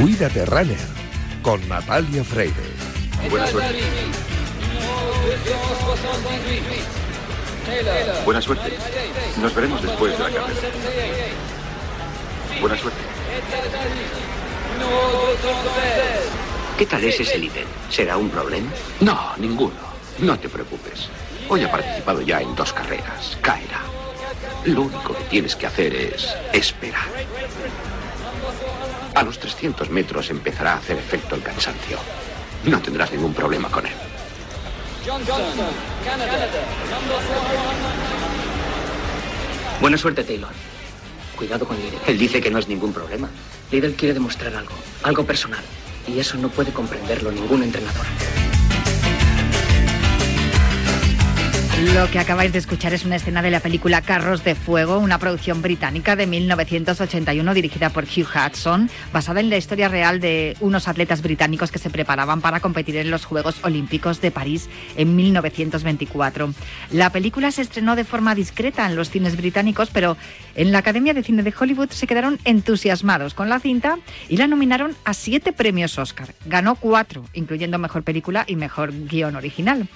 Cuídate Runner con Natalia Freire. Buena suerte. Buena suerte. Nos veremos después de la carrera. Buena suerte. ¿Qué tal es ese líder? ¿Será un problema? No, ninguno. No te preocupes. Hoy ha participado ya en dos carreras. Caerá. Lo único que tienes que hacer es esperar. A los 300 metros empezará a hacer efecto el cansancio. No tendrás ningún problema con él. Buena suerte, Taylor. Cuidado con Lidl. Él dice que no es ningún problema. Lidl quiere demostrar algo, algo personal. Y eso no puede comprenderlo ningún entrenador. Lo que acabáis de escuchar es una escena de la película Carros de Fuego, una producción británica de 1981 dirigida por Hugh Hudson, basada en la historia real de unos atletas británicos que se preparaban para competir en los Juegos Olímpicos de París en 1924. La película se estrenó de forma discreta en los cines británicos, pero en la Academia de Cine de Hollywood se quedaron entusiasmados con la cinta y la nominaron a siete premios Oscar. Ganó cuatro, incluyendo Mejor Película y Mejor Guión Original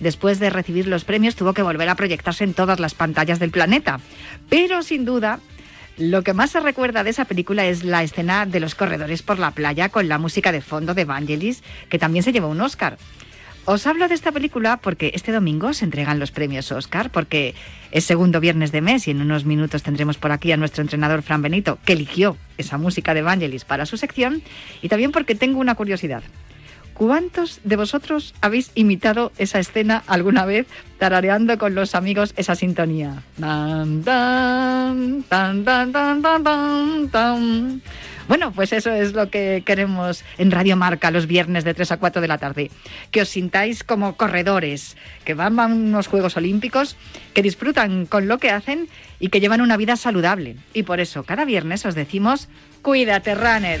después de recibir los premios, tuvo que volver a proyectarse en todas las pantallas del planeta. Pero sin duda, lo que más se recuerda de esa película es la escena de los corredores por la playa con la música de fondo de Vangelis, que también se llevó un Oscar. Os hablo de esta película porque este domingo se entregan los premios Oscar, porque es segundo viernes de mes y en unos minutos tendremos por aquí a nuestro entrenador Fran Benito, que eligió esa música de Vangelis para su sección, y también porque tengo una curiosidad. ¿Cuántos de vosotros habéis imitado esa escena alguna vez tarareando con los amigos esa sintonía? Bueno, pues eso es lo que queremos en Radio Marca los viernes de 3 a 4 de la tarde. Que os sintáis como corredores, que van a unos Juegos Olímpicos, que disfrutan con lo que hacen y que llevan una vida saludable. Y por eso cada viernes os decimos, cuídate, runner.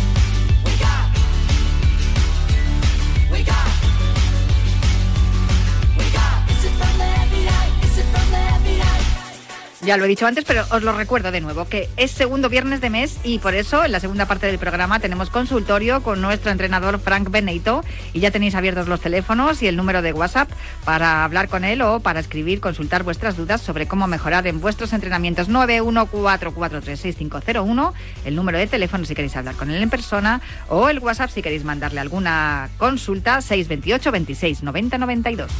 Ya lo he dicho antes, pero os lo recuerdo de nuevo, que es segundo viernes de mes y por eso en la segunda parte del programa tenemos consultorio con nuestro entrenador Frank Benito y ya tenéis abiertos los teléfonos y el número de WhatsApp para hablar con él o para escribir, consultar vuestras dudas sobre cómo mejorar en vuestros entrenamientos 914436501, el número de teléfono si queréis hablar con él en persona o el WhatsApp si queréis mandarle alguna consulta 628 26 90 92.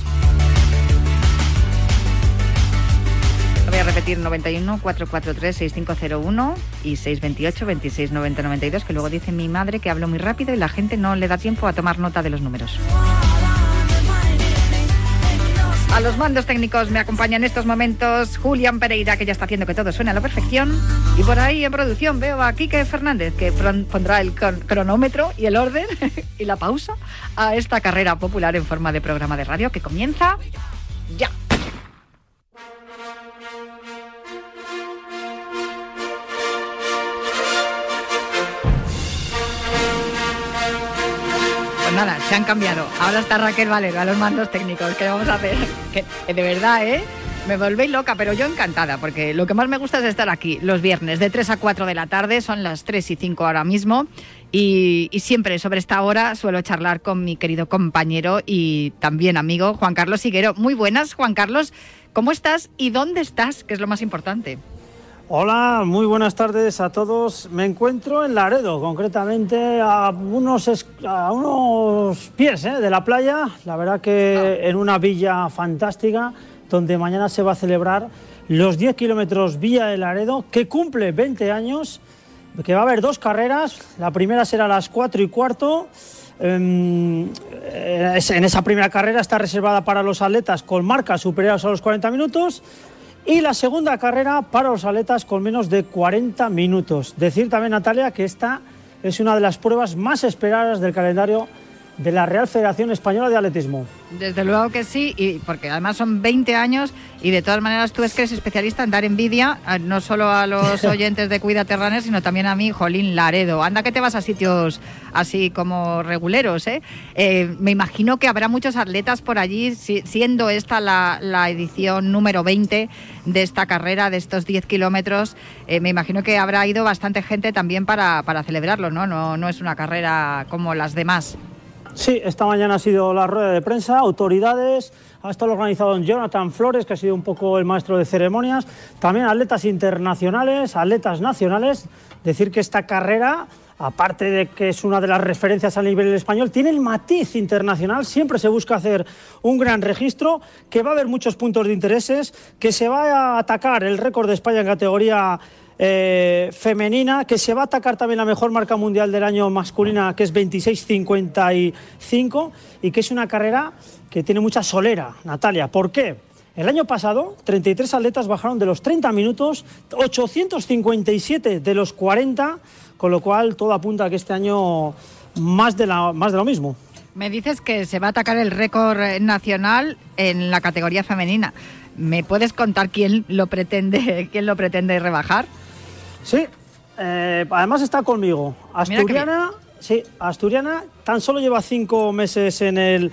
Voy a repetir 91 443 6501 y 628 26 90 92, que luego dice mi madre que hablo muy rápido y la gente no le da tiempo a tomar nota de los números. A los mandos técnicos me acompaña en estos momentos Julián Pereira, que ya está haciendo que todo suene a la perfección. Y por ahí en producción veo a Quique Fernández, que pondrá el cronómetro y el orden y la pausa a esta carrera popular en forma de programa de radio que comienza ya. Pues nada, se han cambiado. Ahora está Raquel Valero a los mandos técnicos. ¿Qué vamos a hacer? Que, de verdad, ¿eh? Me volvéis loca, pero yo encantada, porque lo que más me gusta es estar aquí los viernes de 3 a 4 de la tarde, son las 3 y 5 ahora mismo, y, siempre sobre esta hora suelo charlar con mi querido compañero y también amigo Juan Carlos Higuero. Muy buenas, Juan Carlos, ¿cómo estás y dónde estás? Que es lo más importante. Hola, muy buenas tardes a todos. Me encuentro en Laredo, concretamente a unos, a unos pies ¿eh? de la playa. La verdad que ah. en una villa fantástica donde mañana se va a celebrar los 10 kilómetros Vía de Laredo, que cumple 20 años, que va a haber dos carreras. La primera será a las 4 y cuarto. Em, eh, en esa primera carrera está reservada para los atletas con marcas superiores a los 40 minutos y la segunda carrera para los atletas con menos de 40 minutos. Decir también, Natalia, que esta es una de las pruebas más esperadas del calendario de la Real Federación Española de Atletismo. Desde luego que sí, y porque además son 20 años y de todas maneras tú es que eres especialista en dar envidia, no solo a los oyentes de Cuida Terranes, sino también a mí, Jolín Laredo. Anda que te vas a sitios así como reguleros, ¿eh? eh me imagino que habrá muchos atletas por allí, siendo esta la, edición número 20 de esta carrera, de estos 10 kilómetros. Eh, me imagino que habrá ido bastante gente también para, para celebrarlo, ¿no? ¿no? No es una carrera como las demás. Sí, esta mañana ha sido la rueda de prensa, autoridades, ha estado organizado Jonathan Flores, que ha sido un poco el maestro de ceremonias, también atletas internacionales, atletas nacionales. Decir que esta carrera, aparte de que es una de las referencias a nivel español, tiene el matiz internacional, siempre se busca hacer un gran registro, que va a haber muchos puntos de intereses, que se va a atacar el récord de España en categoría eh, femenina, que se va a atacar también la mejor marca mundial del año masculina, que es 26.55, y que es una carrera que tiene mucha solera, Natalia. ¿Por qué? El año pasado, 33 atletas bajaron de los 30 minutos, 857 de los 40, con lo cual todo apunta a que este año más de, la, más de lo mismo. Me dices que se va a atacar el récord nacional en la categoría femenina. ¿Me puedes contar quién lo pretende, quién lo pretende rebajar? Sí, eh, además está conmigo. Asturiana, sí, Asturiana tan solo lleva cinco meses en el.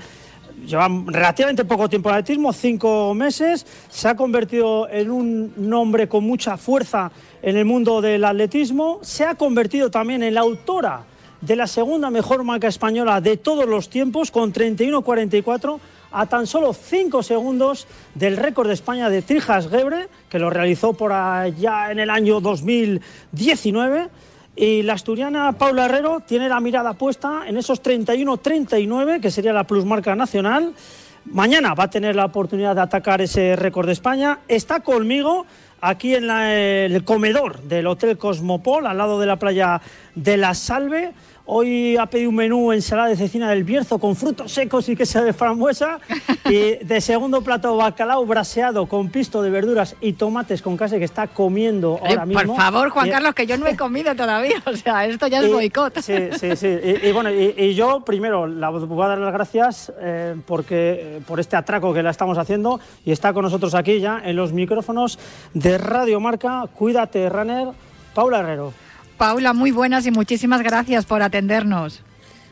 Lleva relativamente poco tiempo en el atletismo, cinco meses. Se ha convertido en un nombre con mucha fuerza en el mundo del atletismo. Se ha convertido también en la autora de la segunda mejor marca española de todos los tiempos, con 31-44 a tan solo 5 segundos del récord de España de Trijas Gebre, que lo realizó por allá en el año 2019. Y la asturiana Paula Herrero tiene la mirada puesta en esos 31-39, que sería la plusmarca nacional. Mañana va a tener la oportunidad de atacar ese récord de España. Está conmigo aquí en el comedor del Hotel Cosmopol, al lado de la playa de La Salve. Hoy ha pedido un menú ensalada de cecina del Bierzo con frutos secos y queso de frambuesa. y de segundo plato, bacalao braseado con pisto de verduras y tomates con casi que está comiendo ahora mismo. Por favor, Juan Carlos, que yo no he comido todavía. O sea, esto ya es boicot. Sí, sí, sí. Y, bueno, y, yo primero la voy a dar las gracias eh, porque, eh, por este atraco que la estamos haciendo. Y está con nosotros aquí ya en los micrófonos de Radio Marca. Cuídate, runner. Paula Herrero. Paula, muy buenas y muchísimas gracias por atendernos.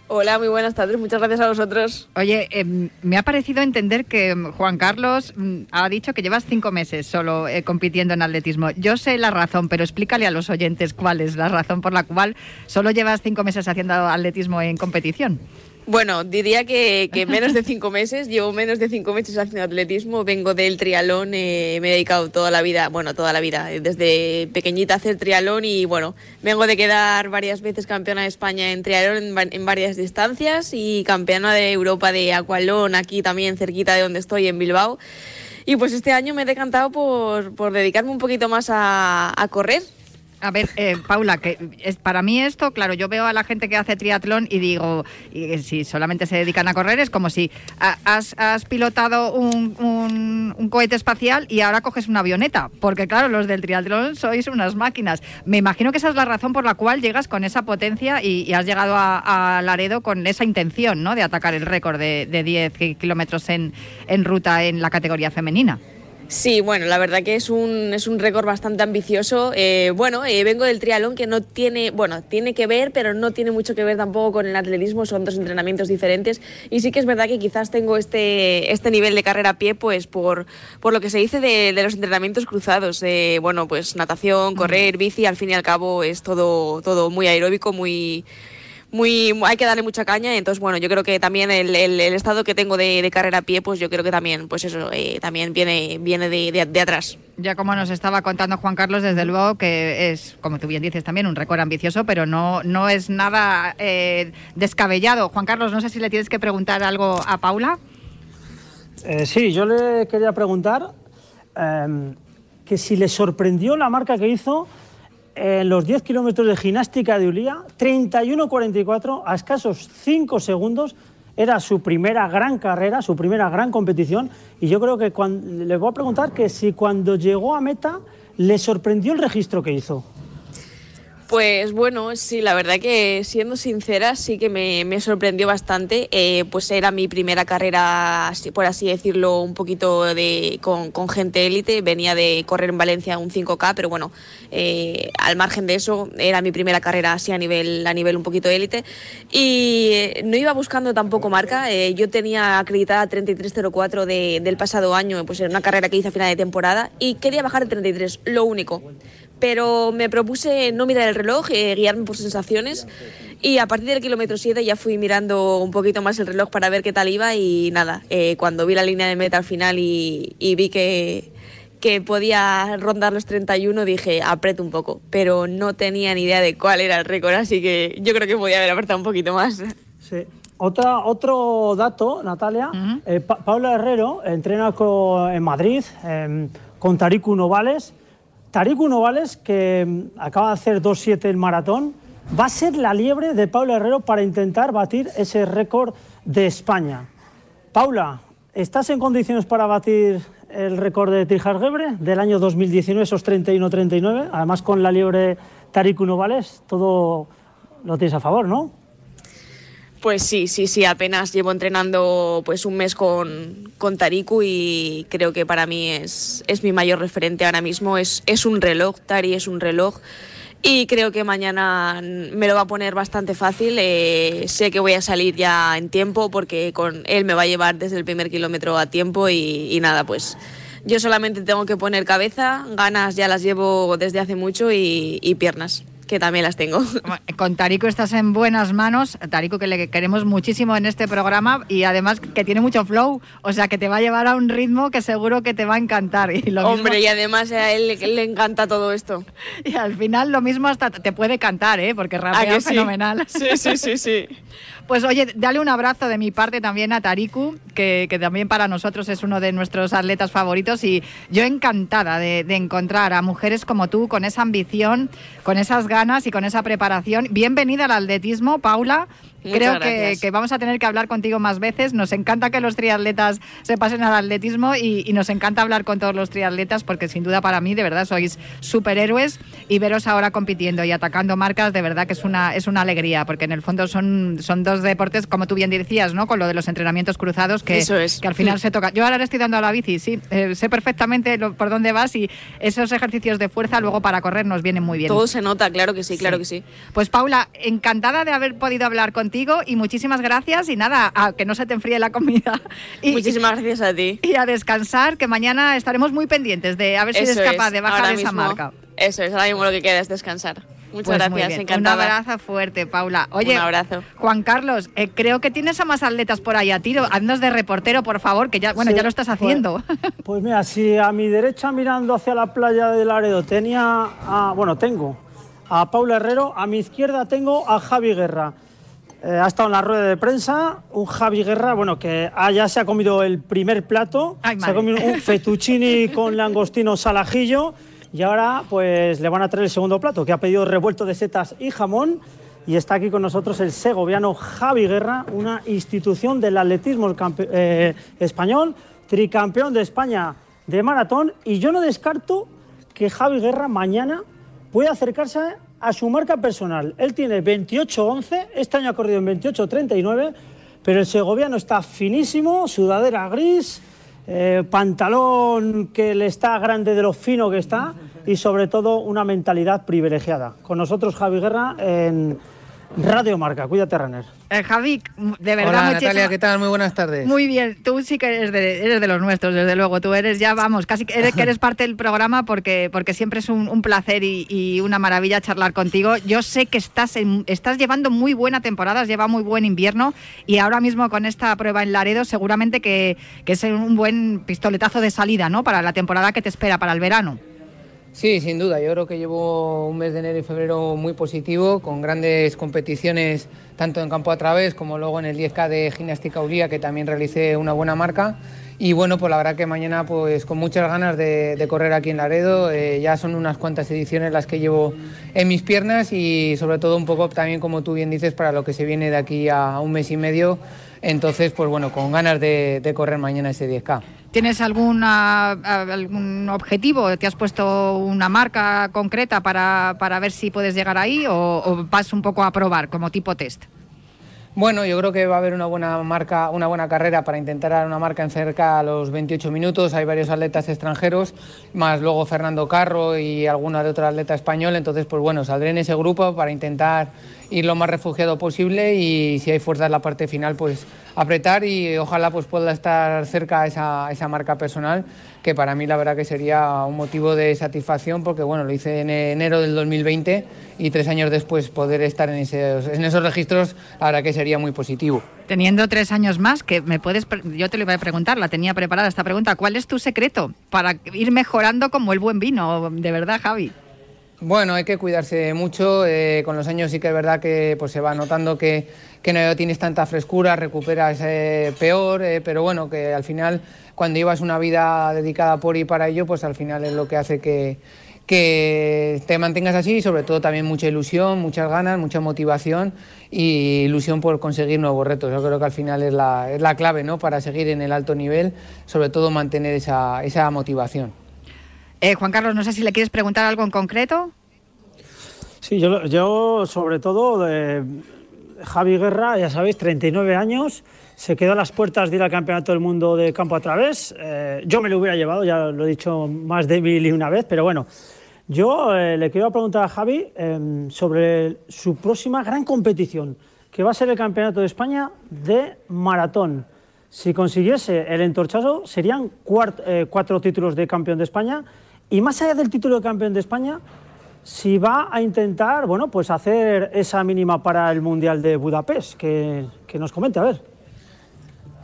Hola, muy buenas tardes. Muchas gracias a vosotros. Oye, em, me ha parecido entender que em, Juan Carlos mm, ha dicho que llevas cinco meses solo eh, compitiendo en atletismo. Yo sé la razón, pero explícale a los oyentes cuál es la razón por la cual solo llevas cinco meses haciendo atletismo en competición. Bueno, diría que, menos de cinco meses, llevo menos de cinco meses haciendo atletismo, vengo del trialón, eh, me he dedicado toda la vida, bueno, toda la vida, desde pequeñita a hacer trialón y bueno, vengo de quedar varias veces campeona de España en trialón en, varias distancias y campeona de Europa de aqualón aquí también cerquita de donde estoy en Bilbao. Y pues este año me he decantado por, dedicarme un poquito más a correr, a ver, eh, Paula, que es, para mí esto, claro, yo veo a la gente que hace triatlón y digo, y, si solamente se dedican a correr, es como si has, pilotado un, cohete espacial y ahora coges una avioneta, porque claro, los del triatlón sois unas máquinas. Me imagino que esa es la razón por la cual llegas con esa potencia y, has llegado a, Laredo con esa intención, ¿no?, de atacar el récord de, de 10 kilómetros en ruta en la categoría femenina. Sí, bueno, la verdad que es un, es un récord bastante ambicioso. Eh, bueno, eh, vengo del triatlón que no tiene, bueno, tiene que ver, pero no tiene mucho que ver tampoco con el atletismo, son dos entrenamientos diferentes. Y sí que es verdad que quizás tengo este, este nivel de carrera a pie, pues por, por lo que se dice de, de los entrenamientos cruzados. Eh, bueno, pues natación, correr, bici, al fin y al cabo es todo, todo muy aeróbico, muy muy, hay que darle mucha caña. Entonces, bueno, yo creo que también el, el, estado que tengo de, carrera a pie, pues yo creo que también, pues eso, eh, también viene, viene de, de, atrás. Ya como nos estaba contando Juan Carlos, desde luego que es, como tú bien dices también, un récord ambicioso, pero no, no es nada eh, descabellado. Juan Carlos, no sé si le tienes que preguntar algo a Paula. Eh, sí, yo le quería preguntar em, que si le sorprendió la marca que hizo en los 10 kilómetros de gimnástica de Ulía, 31-44, a escasos 5 segundos. Era su primera gran carrera, su primera gran competición. Y yo creo que cuando, le voy a preguntar que si cuando llegó a meta le sorprendió el registro que hizo. Pues bueno, sí, la verdad que siendo sincera sí que me, sorprendió bastante. Eh, pues era mi primera carrera, por así decirlo, un poquito de, con, gente élite. Venía de correr en Valencia un 5K, pero bueno, eh, al margen de eso, era mi primera carrera así a nivel, a nivel un poquito élite. Y eh, no iba buscando tampoco marca. yo tenía acreditada 33.04 de, del pasado año, pues era una carrera que hice a final de temporada y quería bajar de 33, lo único pero me propuse no mirar el reloj, eh, guiarme por sensaciones y a partir del kilómetro 7 ya fui mirando un poquito más el reloj para ver qué tal iba y nada, eh, cuando vi la línea de meta al final y, vi que, que podía rondar los 31 dije aprieto un poco, pero no tenía ni idea de cuál era el récord, así que yo creo que podía haber apretado un poquito más. Sí. Otra, otro dato, Natalia, eh, Paula Herrero entrena en Madrid con Tariku Novales Tariku Novales, que mm, acaba de hacer 2-7 el maratón, va a ser la liebre de Paula Herrero para intentar batir ese récord de España. Paula, ¿estás en condiciones para batir el récord de Trijar Gebre del año 2019, esos 31-39? Además, con la liebre Tariku Novales, todo lo tienes a favor, ¿no? Pues sí, sí, sí, apenas llevo entrenando pues un mes con, con Tariku y creo que para mí es, es mi mayor referente ahora mismo. Es, es un reloj, Tari es un reloj y creo que mañana me lo va a poner bastante fácil. Eh, sé que voy a salir ya en tiempo porque con él me va a llevar desde el primer kilómetro a tiempo y, nada, pues yo solamente tengo que poner cabeza, ganas ya las llevo desde hace mucho y piernas que también las tengo. Con Tarico estás en buenas manos. Tarico, que le queremos muchísimo en este programa y además que tiene mucho flow. O sea, que te va a llevar a un ritmo que seguro que te va a encantar. Y lo Hombre, y además a él le, encanta todo esto. Y al final lo mismo hasta te puede cantar, ¿eh? Porque rapea fenomenal. Sí, sí, sí, sí. Pues oye, dale un abrazo de mi parte también a Tariku, que, también para nosotros es uno de nuestros atletas favoritos y yo encantada de, de, encontrar a mujeres como tú con esa ambición, con esas ganas y con esa preparación. Bienvenida al atletismo, Paula. Creo que, vamos a tener que hablar contigo más veces. Nos encanta que los triatletas se pasen al atletismo y, nos encanta hablar con todos los triatletas porque sin duda para mí de verdad sois superhéroes y veros ahora compitiendo y atacando marcas de verdad que es una, es una alegría porque en el fondo son, son dos deportes como tú bien decías, ¿no? Con lo de los entrenamientos cruzados que, que al final se toca. Yo ahora le estoy dando a la bici, sí, eh, sé perfectamente por dónde vas y esos ejercicios de fuerza luego para correr nos vienen muy bien. Todo se nota, claro que sí, claro que sí. Pues Paula, encantada de haber podido hablar contigo y muchísimas gracias y nada, a que no se te enfríe la comida. Y, muchísimas gracias a ti. Y a descansar, que mañana estaremos muy pendientes de a ver si eres capaz de bajar esa marca. Eso es, ahora mismo lo que queda es descansar. Muchas pues gracias, encantada. Un abrazo fuerte, Paula. Oye, un abrazo. Juan Carlos, eh, creo que tienes a más atletas por ahí a tiro. Haznos de reportero, por favor, que ya, bueno, ya lo estás pues, haciendo. Pues, mira, si a mi derecha mirando hacia la playa de Laredo tenía, bueno, tengo a Paula Herrero, a mi izquierda tengo a Javi Guerra. Eh, ha estado en la rueda de prensa un Javi Guerra, bueno, que ya se ha comido el primer plato, se ha comido un fettuccini con langostino salajillo y ahora pues le van a traer el segundo plato, que ha pedido revuelto de setas y jamón. Y está aquí con nosotros el segoviano Javi Guerra, una institución del atletismo eh, español, tricampeón de España de maratón. Y yo no descarto que Javi Guerra mañana pueda acercarse a su marca personal. Él tiene 28-11, este año ha corrido en 28-39, pero el segoviano está finísimo, sudadera gris, eh, pantalón que le está grande de lo fino que está y sobre todo una mentalidad privilegiada. Con nosotros Javi Guerra en Radio Marca. Cuídate, Renner. Eh, Javi, de verdad, Hola, Natalia, ¿qué tal? Muy buenas tardes. Muy bien, tú sí que eres de, eres de los nuestros, desde luego. Tú eres ya, vamos, casi que eres, que eres parte del programa porque, porque siempre es un, placer y, una maravilla charlar contigo. Yo sé que estás, estás llevando muy buena temporada, lleva muy buen invierno y ahora mismo con esta prueba en Laredo seguramente que, que es un buen pistoletazo de salida ¿no? para la temporada que te espera, para el verano. Sí, sin duda. Yo creo que llevo un mes de enero y febrero muy positivo, con grandes competiciones tanto en campo a través como luego en el 10K de gimnástica Uría, que también realicé una buena marca. Y bueno, pues la verdad que mañana pues con muchas ganas de, correr aquí en Laredo. Eh, ya son unas cuantas ediciones las que llevo en mis piernas y sobre todo un poco también, como tú bien dices, para lo que se viene de aquí a un mes y medio. Entonces, pues bueno, con ganas de, de correr mañana ese 10K. ¿Tienes alguna, algún objetivo? ¿Te has puesto una marca concreta para, para ver si puedes llegar ahí o, vas un poco a probar como tipo test? Bueno, yo creo que va a haber una buena marca, una buena carrera para intentar dar una marca en cerca a los 28 minutos. Hay varios atletas extranjeros, más luego Fernando Carro y alguna de otra atleta español. Entonces, pues bueno, saldré en ese grupo para intentar ir lo más refugiado posible y si hay fuerza en la parte final, pues apretar y ojalá pues pueda estar cerca a esa, esa marca personal, que para mí la verdad que sería un motivo de satisfacción porque bueno, lo hice en enero del 2020 y tres años después poder estar en esos, en esos registros, la verdad que sería muy positivo. Teniendo tres años más, que me puedes, yo te lo iba a preguntar, la tenía preparada esta pregunta, ¿cuál es tu secreto para ir mejorando como el buen vino, de verdad, Javi? Bueno, hay que cuidarse mucho. Eh, con los años sí que es verdad que pues, se va notando que, no tienes tanta frescura, recuperas eh, peor, eh, pero bueno, que al final cuando llevas una vida dedicada por y para ello, pues al final es lo que hace que, que te mantengas así y sobre todo también mucha ilusión, muchas ganas, mucha motivación y ilusión por conseguir nuevos retos. Yo creo que al final es la, es la clave ¿no? para seguir en el alto nivel, sobre todo mantener esa, esa motivación. Eh, Juan Carlos, no sé si le quieres preguntar algo en concreto. Sí, yo, sobre todo, de Javi Guerra, ya sabéis, 39 años, se quedó a las puertas de ir al Campeonato del Mundo de Campo a Través. Eh, yo me lo hubiera llevado, ya lo he dicho más de mil y una vez, pero bueno, yo eh, le quiero preguntar a Javi em, sobre su próxima gran competición, que va a ser el Campeonato de España de Maratón. Si consiguiese el entorchazo, serían cuatro títulos de campeón de España y más allá del título de campeón de España, si va a intentar, bueno, pues hacer esa mínima para el Mundial de Budapest, que, nos comente, a ver.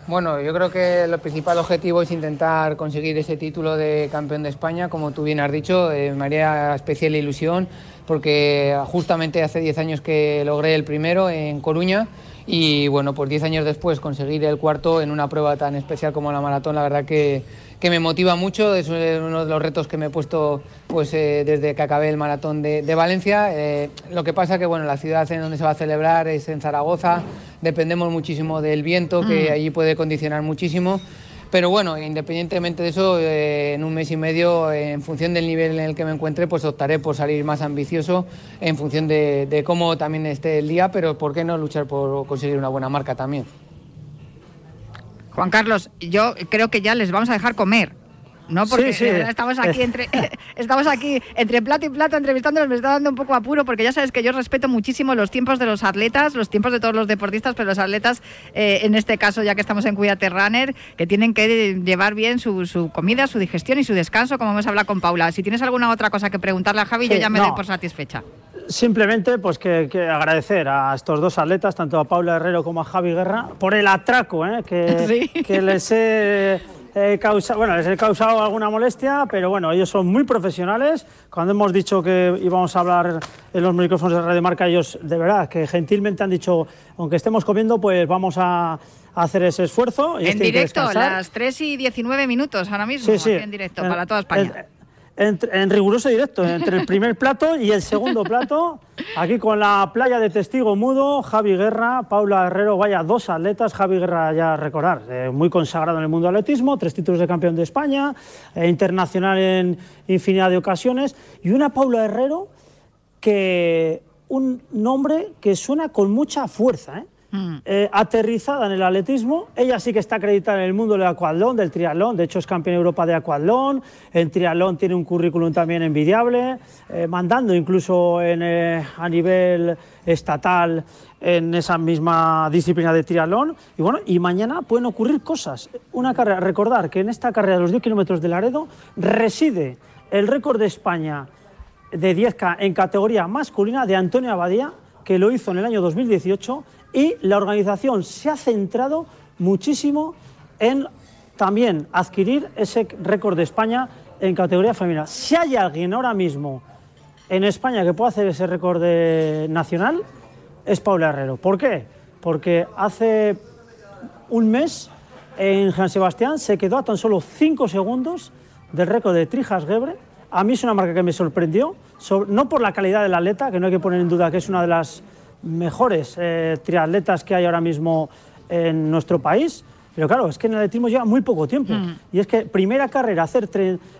Bueno, yo creo que el principal objetivo es intentar conseguir ese título de campeón de España, como tú bien has dicho, eh, me haría especial ilusión, porque justamente hace 10 años que logré el primero en Coruña y bueno, pues 10 años después conseguir el cuarto en una prueba tan especial como la maratón, la verdad que, que me motiva mucho, es uno de los retos que me he puesto pues, eh, desde que acabé el maratón de, de Valencia. Eh, lo que pasa que bueno, la ciudad en donde se va a celebrar es en Zaragoza, dependemos muchísimo del viento, que mm. allí puede condicionar muchísimo. Pero bueno, independientemente de eso, eh, en un mes y medio, en función del nivel en el que me encuentre, pues optaré por salir más ambicioso en función de, cómo también esté el día, pero ¿por qué no luchar por conseguir una buena marca también? Juan Carlos, yo creo que ya les vamos a dejar comer. ¿no? Porque estamos aquí entre estamos aquí entre plato y plato entrevistándolos, me está dando un poco apuro porque ya sabes que yo respeto muchísimo los tiempos de los atletas, los tiempos de todos los deportistas, pero los atletas, eh, en este caso, ya que estamos en Cuídate Runner, que tienen que llevar bien su, comida, su digestión y su descanso, como hemos hablado con Paula. Si tienes alguna otra cosa que preguntarle a Javi, yo ya me doy por satisfecha. Simplemente pues que, agradecer a estos dos atletas, tanto a Paula Herrero como a Javi Guerra, por el atraco ¿eh? que, que les he bueno, les he causado alguna molestia, pero bueno, ellos son muy profesionales. Cuando hemos dicho que íbamos a hablar en los micrófonos de Radio Marca, ellos de verdad que gentilmente han dicho, aunque estemos comiendo, pues vamos a, hacer ese esfuerzo. en directo, a las 3 y 19 minutos ahora mismo, en directo, para toda España en, riguroso directo, entre el primer plato y el segundo plato, aquí con la playa de testigo mudo, Javi Guerra, Paula Herrero, vaya dos atletas, Javi Guerra ya recordar, eh, muy consagrado en el mundo del atletismo, tres títulos de campeón de España, eh, internacional en infinidad de ocasiones, y una Paula Herrero que un nombre que suena con mucha fuerza, ¿eh? Mm. eh, aterrizada en el atletismo. Ella sí que está acreditada en el mundo del acuatlón, del triatlón. De hecho, es campeona Europa de acuatlón. En triatlón tiene un currículum también envidiable, eh, mandando incluso eh, a nivel estatal en esa misma disciplina de triatlón. Y bueno, y mañana pueden ocurrir cosas. Una carrera, recordar que en esta carrera de los 10 kilómetros de Laredo reside el récord de España de 10K en categoría masculina de Antonio Abadía, que lo hizo en el año 2018, y la organización se ha centrado muchísimo en también adquirir ese récord de España en categoría femenina. Si hay alguien ahora mismo en España que pueda hacer ese récord nacional, es Paula Herrero. ¿Por qué? Porque hace un mes en San Sebastián se quedó a tan solo 5 segundos del récord de Trijas Gebre. A mí es una marca que me sorprendió, no por la calidad del atleta, que no hay que poner en duda que es una de las mejores eh, triatletas que hay ahora mismo en nuestro país, pero claro, es que en el atletismo lleva muy poco tiempo. Mm. Y es que primera carrera, hacer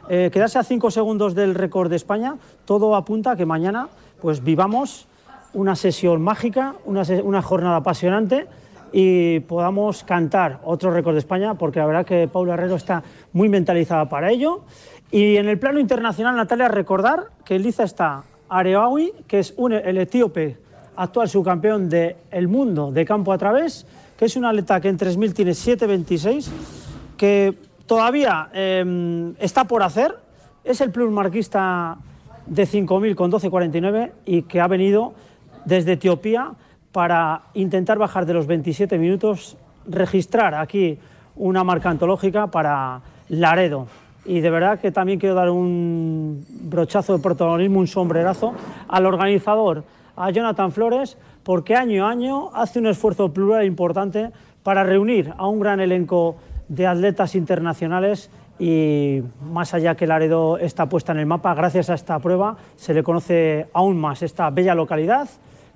eh, quedarse a 5 segundos del récord de España, todo apunta a que mañana pues vivamos una sesión mágica, una, una jornada apasionante y podamos cantar otro récord de España, porque la verdad que Paula Herrero está muy mentalizada para ello. Y en el plano internacional, Natalia, recordar que en liza está Areawi, que es un, el etíope actual subcampeón del mundo de campo a través, que es un atleta que en 3.000 tiene 7.26, que todavía em, está por hacer, es el plus marquista de 5.000 con 12.49 y que ha venido desde Etiopía para intentar bajar de los 27 minutos, registrar aquí una marca antológica para Laredo. Y de verdad que también quiero dar un brochazo de protagonismo, un sombrerazo al organizador, a Jonathan Flores, porque año a año hace un esfuerzo plural importante para reunir a un gran elenco de atletas internacionales y más allá que Laredo está puesta en el mapa, gracias a esta prueba se le conoce aún más esta bella localidad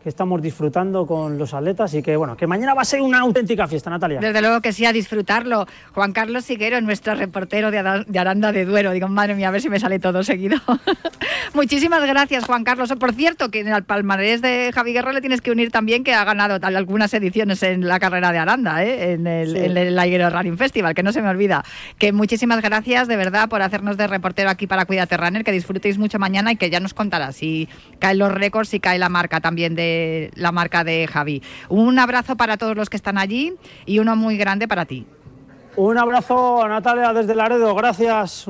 estamos disfrutando con los atletas y que bueno, que mañana va a ser una auténtica fiesta, Natalia. Desde luego que sí, a disfrutarlo. Juan Carlos Siguero, nuestro reportero de, Aranda de Duero. Digo, madre mía, a ver si me sale todo seguido. Muchísimas gracias, Juan Carlos. Por cierto, que en el palmarés de Javi Guerrero le tienes que unir también que ha ganado algunas ediciones en la carrera de Aranda, ¿eh? en el, sí. Running Festival, que no se me olvida. Que muchísimas gracias de verdad por hacernos de reportero aquí para Cuídate Runner, que disfrutéis mucho mañana y que ya nos contarás si caen los récords, y cae la marca también de la marca de Javi. Un abrazo para todos los que están allí y uno muy grande para ti. Un abrazo, Natalia, desde Laredo. Gracias.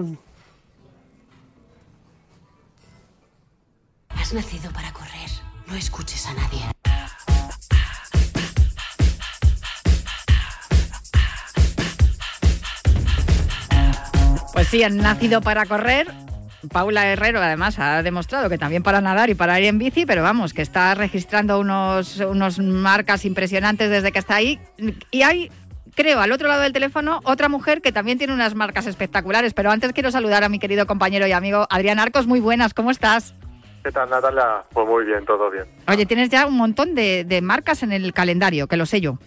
Has nacido para correr. No escuches a nadie. Pues sí, han nacido para correr Paula Herrero además ha demostrado que también para nadar y para ir en bici, pero vamos, que está registrando unos, unos marcas impresionantes desde que está ahí. Y hay creo, al otro lado del teléfono, otra mujer que también tiene unas marcas espectaculares. Pero antes quiero saludar a mi querido compañero y amigo Adrián Arcos. Muy buenas, ¿cómo estás? ¿Qué tal, Natalia? Pues muy bien, todo bien. Oye, tienes ya un montón de, de marcas en el calendario, que lo sé yo.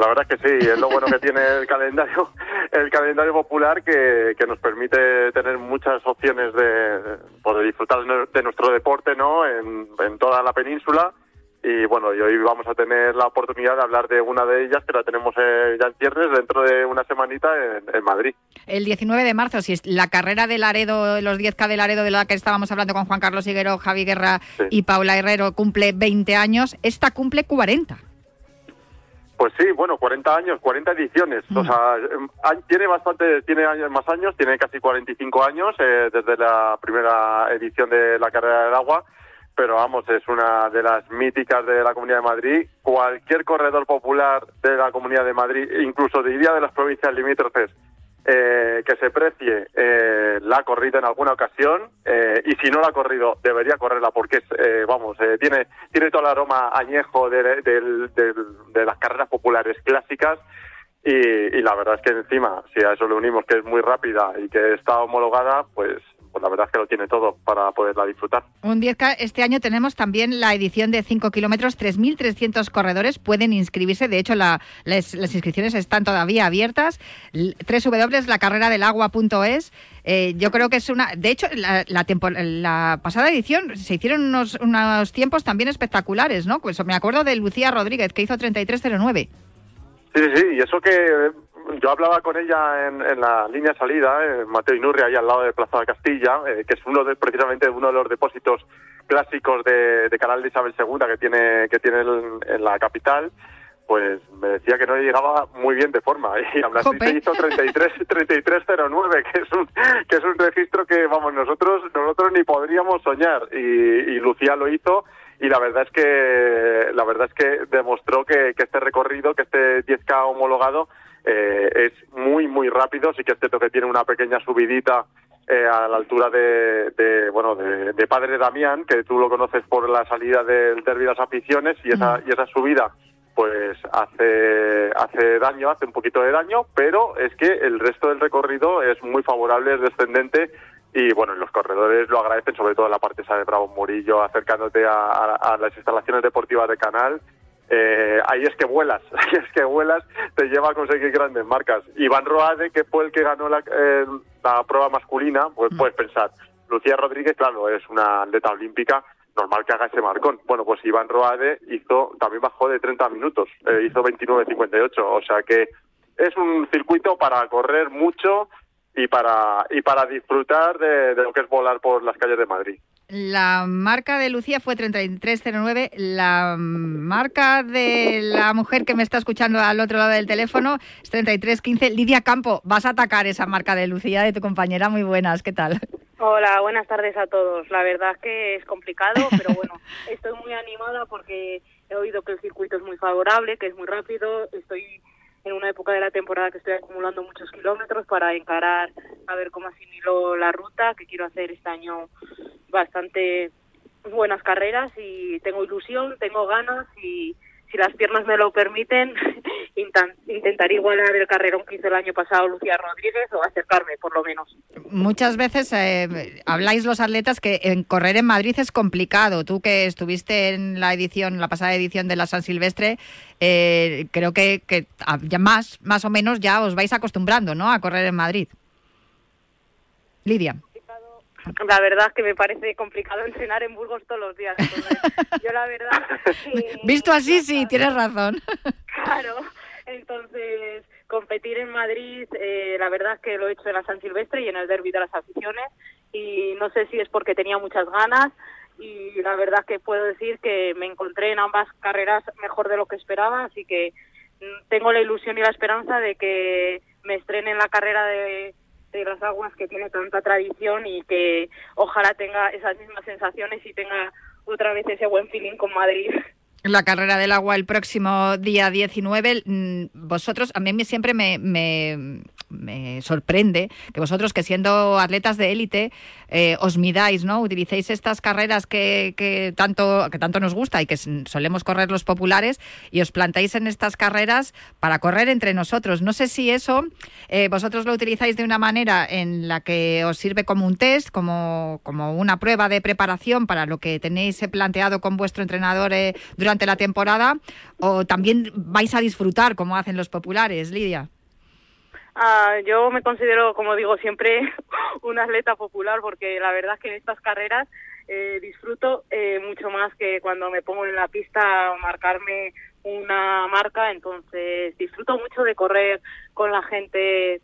La verdad es que sí, es lo bueno que tiene el calendario, el calendario popular que, nos permite tener muchas opciones de, poder disfrutar de nuestro deporte, ¿no? En, toda la península y bueno, y hoy vamos a tener la oportunidad de hablar de una de ellas que la tenemos eh, ya en ciernes dentro de una semanita en, Madrid. El 19 de marzo, si es la carrera de Laredo, los 10K de Laredo de la que estábamos hablando con Juan Carlos Higuero, Javi Guerra y Paula Herrero, cumple 20 años, esta cumple 40. Pues sí, bueno, 40 años, 40 ediciones. O mm. sea, em, tiene bastante, tiene más años, tiene casi 45 años eh, desde la primera edición de la carrera del agua. Pero vamos, es una de las míticas de la Comunidad de Madrid. Cualquier corredor popular de la Comunidad de Madrid, incluso diría de las provincias limítrofes, eh, que se precie eh, la corrida en alguna ocasión eh, y si no la ha corrido debería correrla porque es, eh, vamos tiene tiene todo el aroma añejo de, de, las carreras populares clásicas y, y, la verdad es que encima si a eso le unimos que es muy rápida y que está homologada pues pues la verdad es que lo tiene todo para poderla disfrutar. Un 10K, este año tenemos también la edición de 5 kilómetros, 3.300 corredores pueden inscribirse, de hecho las, inscripciones están todavía abiertas, www.lacarreradelagua.es, eh, yo creo que es una... De hecho, la, la, pasada edición se hicieron unos, unos tiempos también espectaculares, ¿no? Pues me acuerdo de Lucía Rodríguez, que hizo 33.09. Sí, sí, y eso que yo hablaba con ella en, la línea salida, en Mateo Inurri, ahí al lado de Plaza de Castilla, eh, que es uno de, precisamente uno de los depósitos clásicos de, Canal de Isabel II que tiene, que tiene en, la capital pues me decía que no llegaba muy bien de forma. Y aún así se hizo 33 3309 que es un que es un registro que vamos nosotros nosotros ni podríamos soñar. Y, y Lucía lo hizo y la verdad es que la verdad es que demostró que, que este recorrido que este 10k homologado eh, es muy, muy rápido. Sí que es cierto que tiene una pequeña subidita eh, a la altura de, bueno, de, Padre Damián, que tú lo conoces por la salida del Derby de las Aficiones, y esa, mm. y esa subida pues hace, hace daño, hace un poquito de daño, pero es que el resto del recorrido es muy favorable, es descendente y bueno, los corredores lo agradecen, sobre todo en la parte esa de Bravo Murillo, acercándote a las instalaciones deportivas de Canal eh, ahí es que vuelas, ahí es que vuelas, te lleva a conseguir grandes marcas. Iván Roade, que fue el que ganó la, eh, la prueba masculina, pues mm. puedes pensar, Lucía Rodríguez, claro, es una atleta olímpica, normal que haga ese marcón. Bueno, pues Iván Roade hizo, también bajó de 30 minutos, eh, hizo 29.58, o sea que es un circuito para correr mucho y para, y para disfrutar de lo que es volar por las calles de Madrid. La marca de Lucía fue 3309. La marca de la mujer que me está escuchando al otro lado del teléfono es 3315. Lidia Campo, vas a atacar esa marca de Lucía de tu compañera. Muy buenas, ¿qué tal? Hola, buenas tardes a todos. La verdad es que es complicado, pero bueno, estoy muy animada porque he oído que el circuito es muy favorable, que es muy rápido. Estoy en una época de la temporada que estoy acumulando muchos kilómetros para encarar a ver cómo asimilo la ruta, que quiero hacer este año bastante buenas carreras y tengo ilusión, tengo ganas y si las piernas me lo permiten, intentaré igualar el carrerón que hizo el año pasado Lucía Rodríguez o acercarme, por lo menos. Muchas veces eh, habláis los atletas que en correr en Madrid es complicado. Tú que estuviste en la edición, la pasada edición de la San Silvestre, eh, creo que, que ya más, más o menos ya os vais acostumbrando, ¿no? A correr en Madrid. Lidia la verdad es que me parece complicado entrenar en Burgos todos los días. yo la verdad... Visto así, sí, tienes razón. Claro, entonces competir en Madrid, eh, la verdad es que lo he hecho en la San Silvestre y en el Derby de las Aficiones y no sé si es porque tenía muchas ganas y la verdad es que puedo decir que me encontré en ambas carreras mejor de lo que esperaba, así que mm, tengo la ilusión y la esperanza de que me estrene en la carrera de aguas que tiene tanta tradición y que ojalá tenga esas mismas sensaciones y tenga otra vez ese buen feeling con Madrid. La carrera del agua el próximo día 19. Mm, vosotros, a mí siempre me, me, me sorprende que vosotros, que siendo atletas de élite, eh, os midáis, ¿no? Utilicéis estas carreras que, tanto, que tanto nos gusta y que solemos correr los populares y os plantáis en estas carreras para correr entre nosotros. No sé si eso eh, vosotros lo utilizáis de una manera en la que os sirve como un test, como, como una prueba de preparación para lo que tenéis planteado con vuestro entrenador eh, durante la temporada, o también vais a disfrutar como hacen los populares, Lidia. Ah, yo me considero, como digo siempre, un atleta popular porque la verdad es que en estas carreras eh, disfruto eh, mucho más que cuando me pongo en la pista a marcarme una marca, entonces disfruto mucho de correr con la gente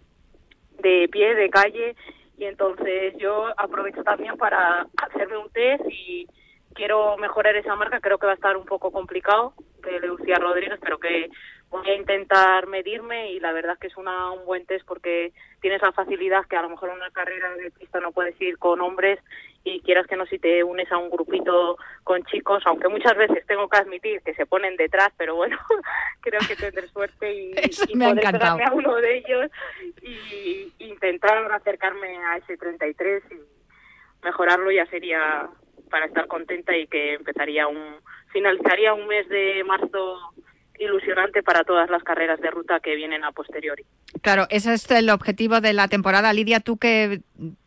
de pie, de calle, y entonces yo aprovecho también para hacerme un test y quiero mejorar esa marca, creo que va a estar un poco complicado de Lucía Rodríguez, pero que voy a intentar medirme y la verdad es que es una, un buen test porque tienes la facilidad que a lo mejor en una carrera de pista no puedes ir con hombres y quieras que no si te unes a un grupito con chicos, aunque muchas veces tengo que admitir que se ponen detrás, pero bueno, creo que tendré suerte y, y poder pegarme a uno de ellos y intentar acercarme a ese 33 y mejorarlo ya sería para estar contenta y que empezaría un finalizaría un mes de marzo ilusionante para todas las carreras de ruta que vienen a posteriori. Claro, ese es el objetivo de la temporada. Lidia, tú que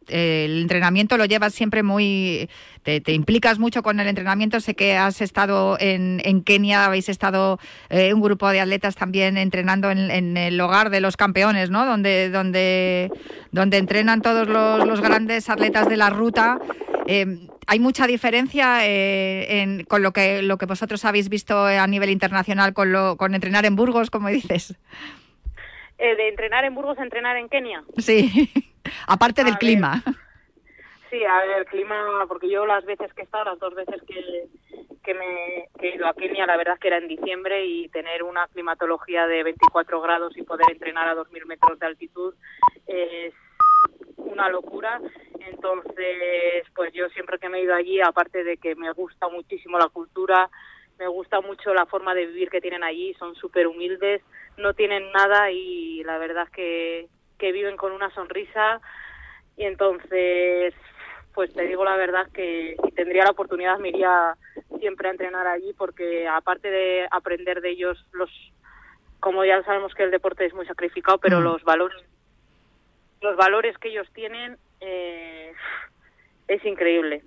eh, el entrenamiento lo llevas siempre muy, te, implicas mucho con el entrenamiento. Sé que has estado en, Kenia, habéis estado eh, un grupo de atletas también entrenando en, el hogar de los campeones, ¿no? Donde, donde, donde entrenan todos los, grandes atletas de la ruta. Eh, hay mucha diferencia en, con lo que, lo que vosotros habéis visto a nivel internacional con, lo, con entrenar en Burgos, como dices. de entrenar en Burgos a entrenar en Kenia. Sí. Aparte del clima. sí, a ver, el clima, porque yo las veces que he estado, las dos veces que, que me he ido a Kenia, la verdad es que era en diciembre y tener una climatología de 24 grados y poder entrenar a 2.000 metros de altitud es una locura. Entonces, pues yo siempre que me he ido allí, aparte de que me gusta muchísimo la cultura, me gusta mucho la forma de vivir que tienen allí, son súper humildes, no tienen nada y la verdad es que que viven con una sonrisa y entonces pues te digo la verdad que si tendría la oportunidad me iría siempre a entrenar allí porque aparte de aprender de ellos los como ya sabemos que el deporte es muy sacrificado pero mm. los valores los valores que ellos tienen eh, es increíble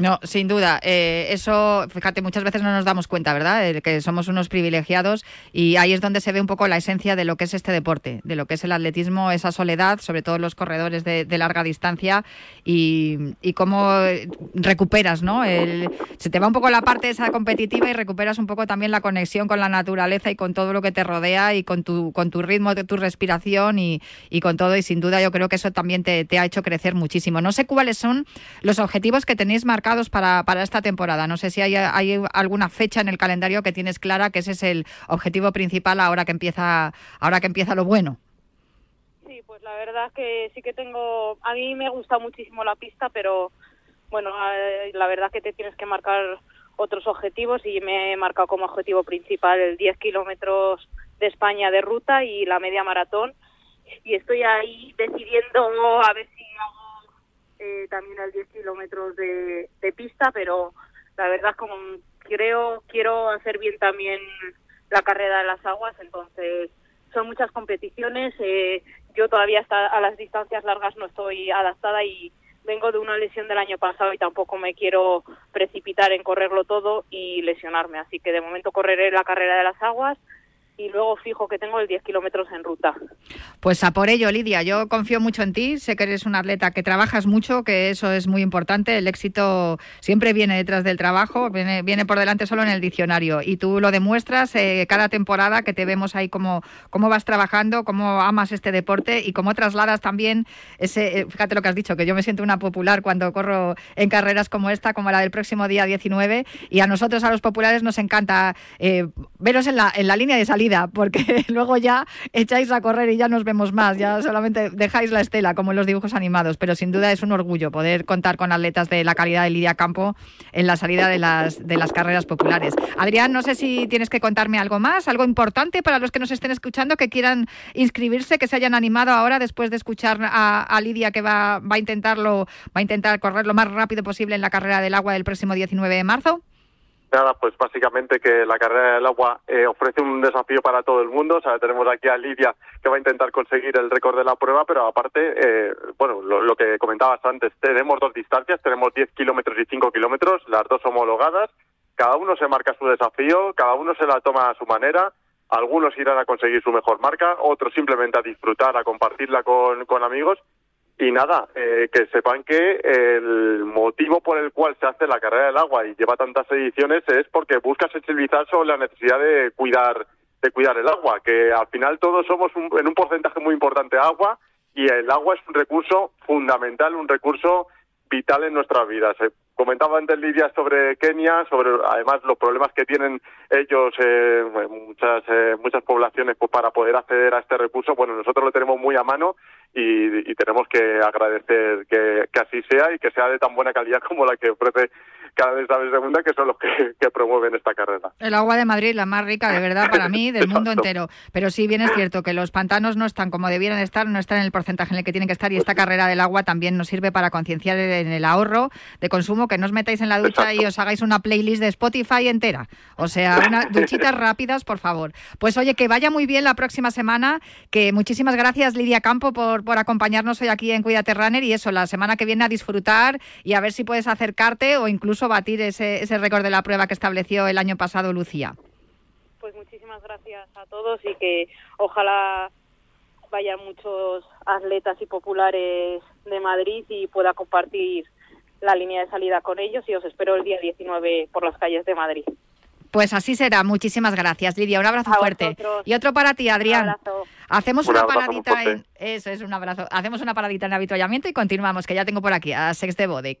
no, sin duda. Eh, eso, fíjate, muchas veces no nos damos cuenta, ¿verdad? que somos unos privilegiados y ahí es donde se ve un poco la esencia de lo que es este deporte, de lo que es el atletismo, esa soledad, sobre todo los corredores de, larga distancia y, cómo recuperas, ¿no? se te va un poco la parte esa competitiva y recuperas un poco también la conexión con la naturaleza y con todo lo que te rodea y con tu, con tu ritmo, tu respiración y, con todo. Y sin duda yo creo que eso también te, te ha hecho crecer muchísimo. No sé cuáles son los objetivos que tenéis marcados para, para esta temporada. No sé si hay, hay, alguna fecha en el calendario que tienes clara que ese es el objetivo principal ahora que empieza, ahora que empieza lo bueno. Sí, pues la verdad es que sí que tengo. A mí me gusta muchísimo la pista, pero bueno, la verdad que te tienes que marcar otros objetivos y me he marcado como objetivo principal el 10 kilómetros de España de ruta y la media maratón. Y estoy ahí decidiendo a ver si eh, también al 10 kilómetros de, pista, pero la verdad como creo, quiero hacer bien también la carrera de las aguas, entonces son muchas competiciones, eh, yo todavía hasta a las distancias largas no estoy adaptada y vengo de una lesión del año pasado y tampoco me quiero precipitar en correrlo todo y lesionarme, así que de momento correré la carrera de las aguas y luego fijo que tengo el 10 kilómetros en ruta. Pues a por ello, Lidia. Yo confío mucho en ti. Sé que eres una atleta que trabajas mucho, que eso es muy importante. El éxito siempre viene detrás del trabajo, viene, viene por delante solo en el diccionario. Y tú lo demuestras eh, cada temporada que te vemos ahí cómo, cómo vas trabajando, cómo amas este deporte y cómo trasladas también ese. Eh, fíjate lo que has dicho, que yo me siento una popular cuando corro en carreras como esta, como la del próximo día 19. Y a nosotros, a los populares, nos encanta eh, veros en la, en la línea de salida porque luego ya echáis a correr y ya nos vemos más, ya solamente dejáis la estela como en los dibujos animados, pero sin duda es un orgullo poder contar con atletas de la calidad de Lidia Campo en la salida de las, de las carreras populares. Adrián, no sé si tienes que contarme algo más, algo importante para los que nos estén escuchando, que quieran inscribirse, que se hayan animado ahora después de escuchar a, Lidia que va, va a intentarlo, va a intentar correr lo más rápido posible en la carrera del agua del próximo 19 de marzo. Nada, pues básicamente que la carrera del agua eh, ofrece un desafío para todo el mundo. O tenemos aquí a Lidia que va a intentar conseguir el récord de la prueba, pero aparte, eh, bueno, lo, que comentabas antes, tenemos dos distancias, tenemos 10 kilómetros y 5 kilómetros, las dos homologadas. Cada uno se marca su desafío, cada uno se la toma a su manera. Algunos irán a conseguir su mejor marca, otros simplemente a disfrutar, a compartirla con, con amigos y nada, eh, que sepan que el motivo por el cual se hace la carrera del agua y lleva tantas ediciones es porque busca sensibilizar sobre la necesidad de cuidar de cuidar el agua, que al final todos somos en un porcentaje muy importante agua y el agua es un recurso fundamental, un recurso vital en nuestras vidas. Eh, comentaba antes Lidia sobre Kenia, sobre además los problemas que tienen ellos, eh, muchas eh, muchas poblaciones, pues, para poder acceder a este recurso. Bueno, nosotros lo tenemos muy a mano y, tenemos que agradecer que, así sea y que sea de tan buena calidad como la que ofrece canales de Aves de Mundo que son los que, promueven esta carrera. El agua de Madrid, la más rica de verdad para mí del mundo entero. Pero sí, bien es cierto que los pantanos no están como debieran estar, no están en el porcentaje en el que tienen que estar y esta carrera del agua también nos sirve para concienciar en el ahorro de consumo, que no os metáis en la ducha y os hagáis una playlist de Spotify entera. O sea, unas duchitas rápidas, por favor. Pues oye, que vaya muy bien la próxima semana, que muchísimas gracias Lidia Campo por, por acompañarnos hoy aquí en Cuídate Runner y eso, la semana que viene a disfrutar y a ver si puedes acercarte o incluso batir ese, ese récord de la prueba que estableció el año pasado Lucía. Pues muchísimas gracias a todos y que ojalá vayan muchos atletas y populares de Madrid y pueda compartir la línea de salida con ellos y os espero el día 19 por las calles de Madrid. Pues así será. Muchísimas gracias, Lidia. Un abrazo fuerte. Y otro para ti, Adrián. Hacemos una paradita en eso es un abrazo. Hacemos una paradita en avituallamiento y continuamos, que ya tengo por aquí a Sex de Bodec.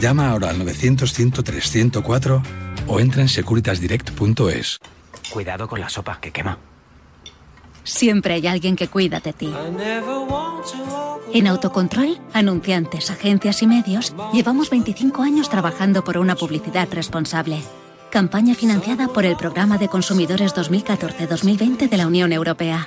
Llama ahora al 900-103-104 o entra en securitasdirect.es. Cuidado con la sopa que quema. Siempre hay alguien que cuida de ti. En Autocontrol, anunciantes, agencias y medios, llevamos 25 años trabajando por una publicidad responsable. Campaña financiada por el Programa de Consumidores 2014-2020 de la Unión Europea.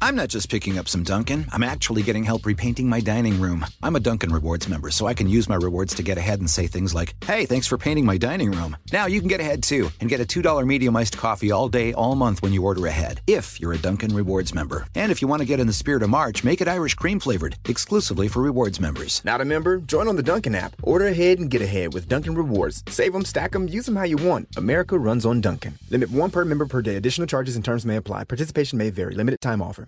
I'm not just picking up some Dunkin', I'm actually getting help repainting my dining room. I'm a Dunkin' Rewards member, so I can use my rewards to get ahead and say things like, hey, thanks for painting my dining room. Now you can get ahead too and get a $2 medium iced coffee all day, all month when you order ahead, if you're a Dunkin' Rewards member. And if you want to get in the spirit of March, make it Irish cream flavored, exclusively for rewards members. Not a member? Join on the Dunkin' app. Order ahead and get ahead with Dunkin' Rewards. Save them, stack them, use them how you want. America runs on Dunkin'. Limit one per member per day. Additional charges and terms may apply. Participation may vary. Limited time offer.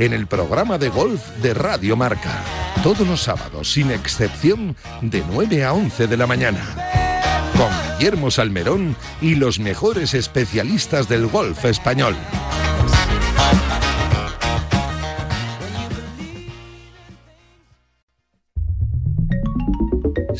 en el programa de golf de Radio Marca. Todos los sábados, sin excepción, de 9 a 11 de la mañana con Guillermo Salmerón y los mejores especialistas del golf español.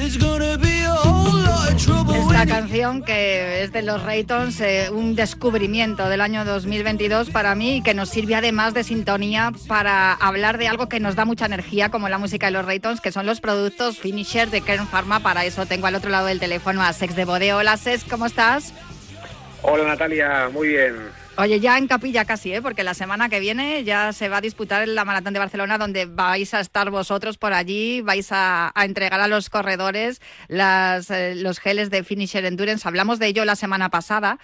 There's gonna be a whole lot of trouble. Esta canción que es de los Raytons, eh, un descubrimiento del año 2022 para mí y que nos sirve además de sintonía para hablar de algo que nos da mucha energía como la música de los Raytons, que son los productos Finisher de Kern Pharma. Para eso tengo al otro lado del teléfono a Sex de Bodeo. Hola Sex, ¿cómo estás? Hola Natalia, muy bien. Oye, ya en capilla casi, ¿eh? porque la semana que viene ya se va a disputar la Maratón de Barcelona, donde vais a estar vosotros por allí, vais a, entregar a los corredores las, eh, los geles de Finisher Endurance. Hablamos de ello la semana pasada,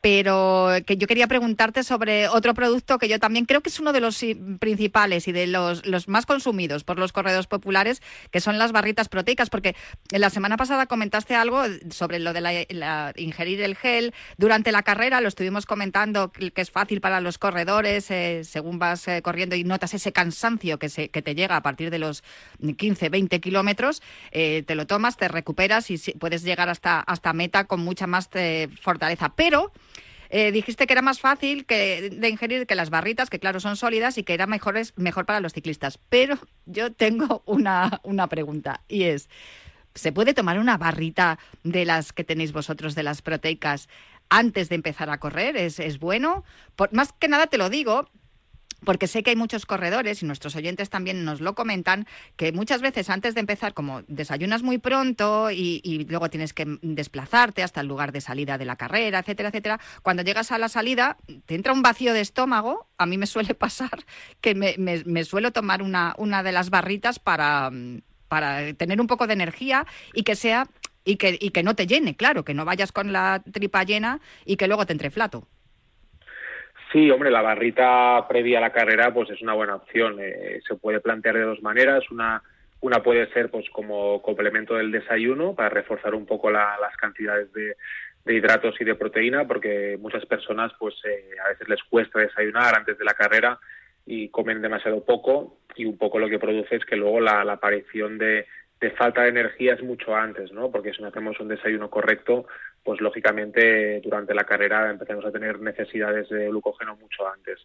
pero que yo quería preguntarte sobre otro producto que yo también creo que es uno de los principales y de los, los más consumidos por los corredores populares, que son las barritas proteicas, porque la semana pasada comentaste algo sobre lo de la, ingerir el gel durante la carrera, lo estuvimos comentando que es fácil para los corredores eh, según vas eh, corriendo y notas ese cansancio que, se, que te llega a partir de los 15, 20 kilómetros, eh, te lo tomas, te recuperas y puedes llegar hasta, hasta meta con mucha más fortaleza. Pero eh, dijiste que era más fácil que, de ingerir que las barritas, que claro son sólidas y que era mejor, mejor para los ciclistas. Pero yo tengo una, una pregunta y es, ¿se puede tomar una barrita de las que tenéis vosotros, de las proteicas, antes de empezar a correr? ¿Es, es bueno? Por, más que nada te lo digo porque sé que hay muchos corredores y nuestros oyentes también nos lo comentan, que muchas veces antes de empezar, como desayunas muy pronto y, luego tienes que desplazarte hasta el lugar de salida de la carrera, etcétera, etcétera, cuando llegas a la salida te entra un vacío de estómago, a mí me suele pasar que me, suelo tomar una, una de las barritas para, para tener un poco de energía y que sea... Y que, y que no te llene, claro, que no vayas con la tripa llena y que luego te entre flato. Sí, hombre, la barrita previa a la carrera pues es una buena opción. Eh, se puede plantear de dos maneras. Una, una puede ser pues como complemento del desayuno para reforzar un poco las cantidades de, hidratos y de proteína, porque muchas personas pues eh, a veces les cuesta desayunar antes de la carrera y comen demasiado poco y un poco lo que produce es que luego la aparición de, de falta de energía es mucho antes, ¿no? Porque si no hacemos un desayuno correcto, pues lógicamente durante la carrera empezamos a tener necesidades de glucógeno mucho antes.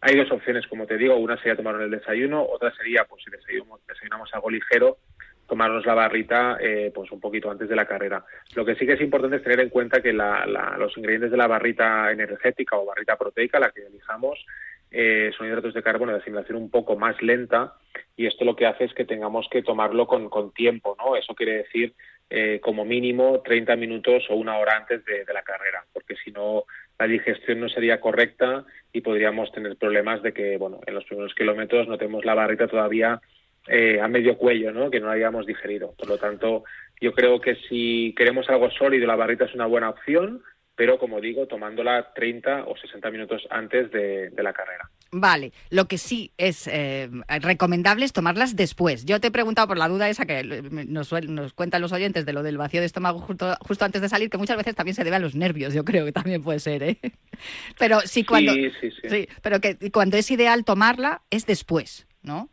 Hay dos opciones, como te digo, una sería tomarnos el desayuno, otra sería, pues si desayunamos, algo ligero, tomarnos la barrita eh, pues un poquito antes de la carrera. Lo que sí que es importante es tener en cuenta que los ingredientes de la barrita energética o barrita proteica, la que elijamos, eh, son hidratos de carbono de asimilación un poco más lenta y esto lo que hace es que tengamos que tomarlo con, con tiempo, ¿no? Eso quiere decir eh, como mínimo 30 minutos o una hora antes de, la carrera, porque si no la digestión no sería correcta y podríamos tener problemas de que, bueno, en los primeros kilómetros no tenemos la barrita todavía eh, a medio cuello, ¿no? Que no la hayamos digerido. Por lo tanto, yo creo que si queremos algo sólido, la barrita es una buena opción, pero como digo, tomándola 30 o 60 minutos antes de, la carrera. Vale, lo que sí es eh, recomendable es tomarlas después. Yo te he preguntado por la duda esa que nos, nos cuentan los oyentes de lo del vacío de estómago justo, justo, antes de salir, que muchas veces también se debe a los nervios, yo creo que también puede ser, ¿eh? Pero sí, cuando, sí, sí, sí. pero que cuando es ideal tomarla es después, ¿no?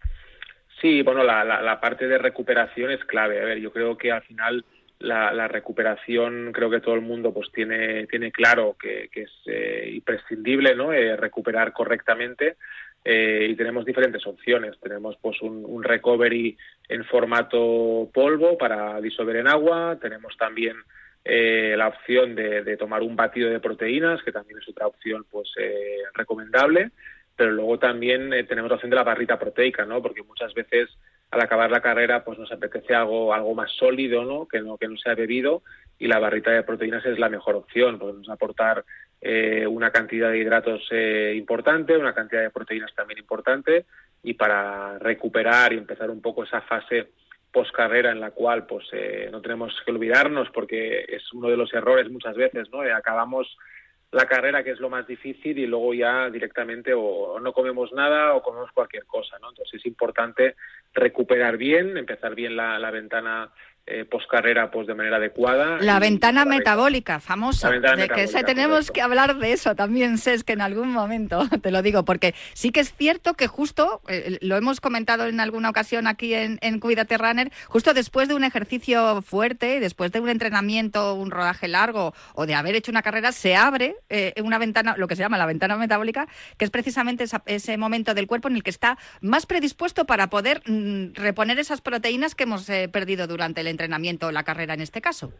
Sí, bueno, la, la parte de recuperación es clave. A ver, yo creo que al final la, recuperación creo que todo el mundo pues tiene tiene claro que, es eh, imprescindible no eh, recuperar correctamente eh, y tenemos diferentes opciones. Tenemos pues un, recovery en formato polvo para disolver en agua. Tenemos también la opción de, de, tomar un batido de proteínas que también es otra opción pues recomendable pero luego también tenemos la opción de la barrita proteica no porque muchas veces al acabar la carrera pues nos apetece algo algo más sólido no que no que no sea bebido y la barrita de proteínas es la mejor opción podemos aportar eh, una cantidad de hidratos eh, importante una cantidad de proteínas también importante y para recuperar y empezar un poco esa fase post carrera en la cual pues eh, no tenemos que olvidarnos porque es uno de los errores muchas veces no acabamos la carrera, que es lo más difícil, y luego ya directamente o, no comemos nada o comemos cualquier cosa, ¿no? Entonces es importante recuperar bien, empezar bien la, ventana eh, carrera pues de manera adecuada. La ventana metabólica, famosa. de que se, tenemos que hablar de eso también, Ses, que en algún momento, te lo digo, porque sí que es cierto que justo, eh, lo hemos comentado en alguna ocasión aquí en, en Cuídate Runner, justo después de un ejercicio fuerte, después de un entrenamiento, un rodaje largo o de haber hecho una carrera, se abre eh, una ventana, lo que se llama la ventana metabólica, que es precisamente ese momento del cuerpo en el que está más predispuesto para poder mm, reponer esas proteínas que hemos eh, perdido durante el entrenamiento la carrera en este caso.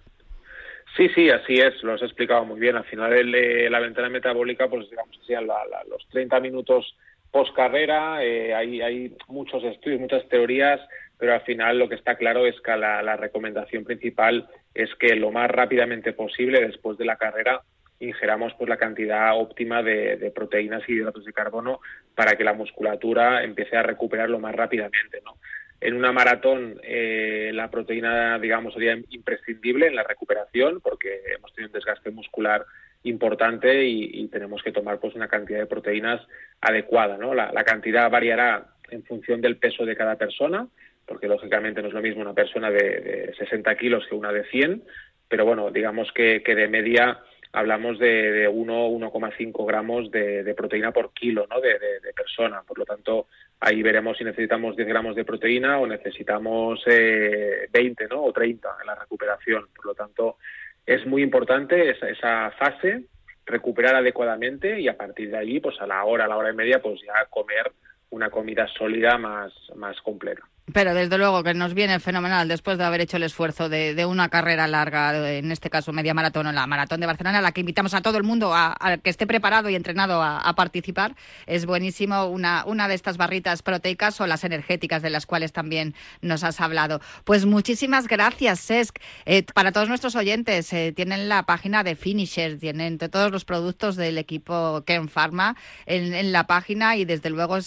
Sí, sí, así es, lo has explicado muy bien. Al final eh, la ventana metabólica, pues digamos que sean los 30 minutos post carrera, eh, hay, hay muchos estudios, muchas teorías, pero al final lo que está claro es que la, recomendación principal es que lo más rápidamente posible después de la carrera ingeramos pues la cantidad óptima de, de, proteínas y hidratos de carbono para que la musculatura empiece a recuperar lo más rápidamente, ¿no? En una maratón eh, la proteína, digamos, sería imprescindible en la recuperación porque hemos tenido un desgaste muscular importante y, tenemos que tomar pues una cantidad de proteínas adecuada. La, cantidad variará en función del peso de cada persona, porque lógicamente no es lo mismo una persona de, 60 kilos que una de 100, pero bueno, digamos que, de media hablamos de, de 1, 1,5 gramos de, proteína por kilo ¿no? de, persona. Por lo tanto, ahí veremos si necesitamos 10 gramos de proteína o necesitamos eh, 20 ¿no? o 30 en la recuperación. Por lo tanto, es muy importante esa, esa fase, recuperar adecuadamente y a partir de allí, pues a la hora, a la hora y media, pues ya comer una comida sólida más, más completa. Pero desde luego que nos viene fenomenal después de haber hecho el esfuerzo de, una carrera larga, en este caso media maratón o la maratón de Barcelona, a la que invitamos a todo el mundo a, que esté preparado y entrenado a, participar. Es buenísimo una, una de estas barritas proteicas o las energéticas de las cuales también nos has hablado. Pues muchísimas gracias, Sesc. Eh, para todos nuestros oyentes, eh, tienen la página de Finisher, tienen todos los productos del equipo Kern Pharma en, la página y desde luego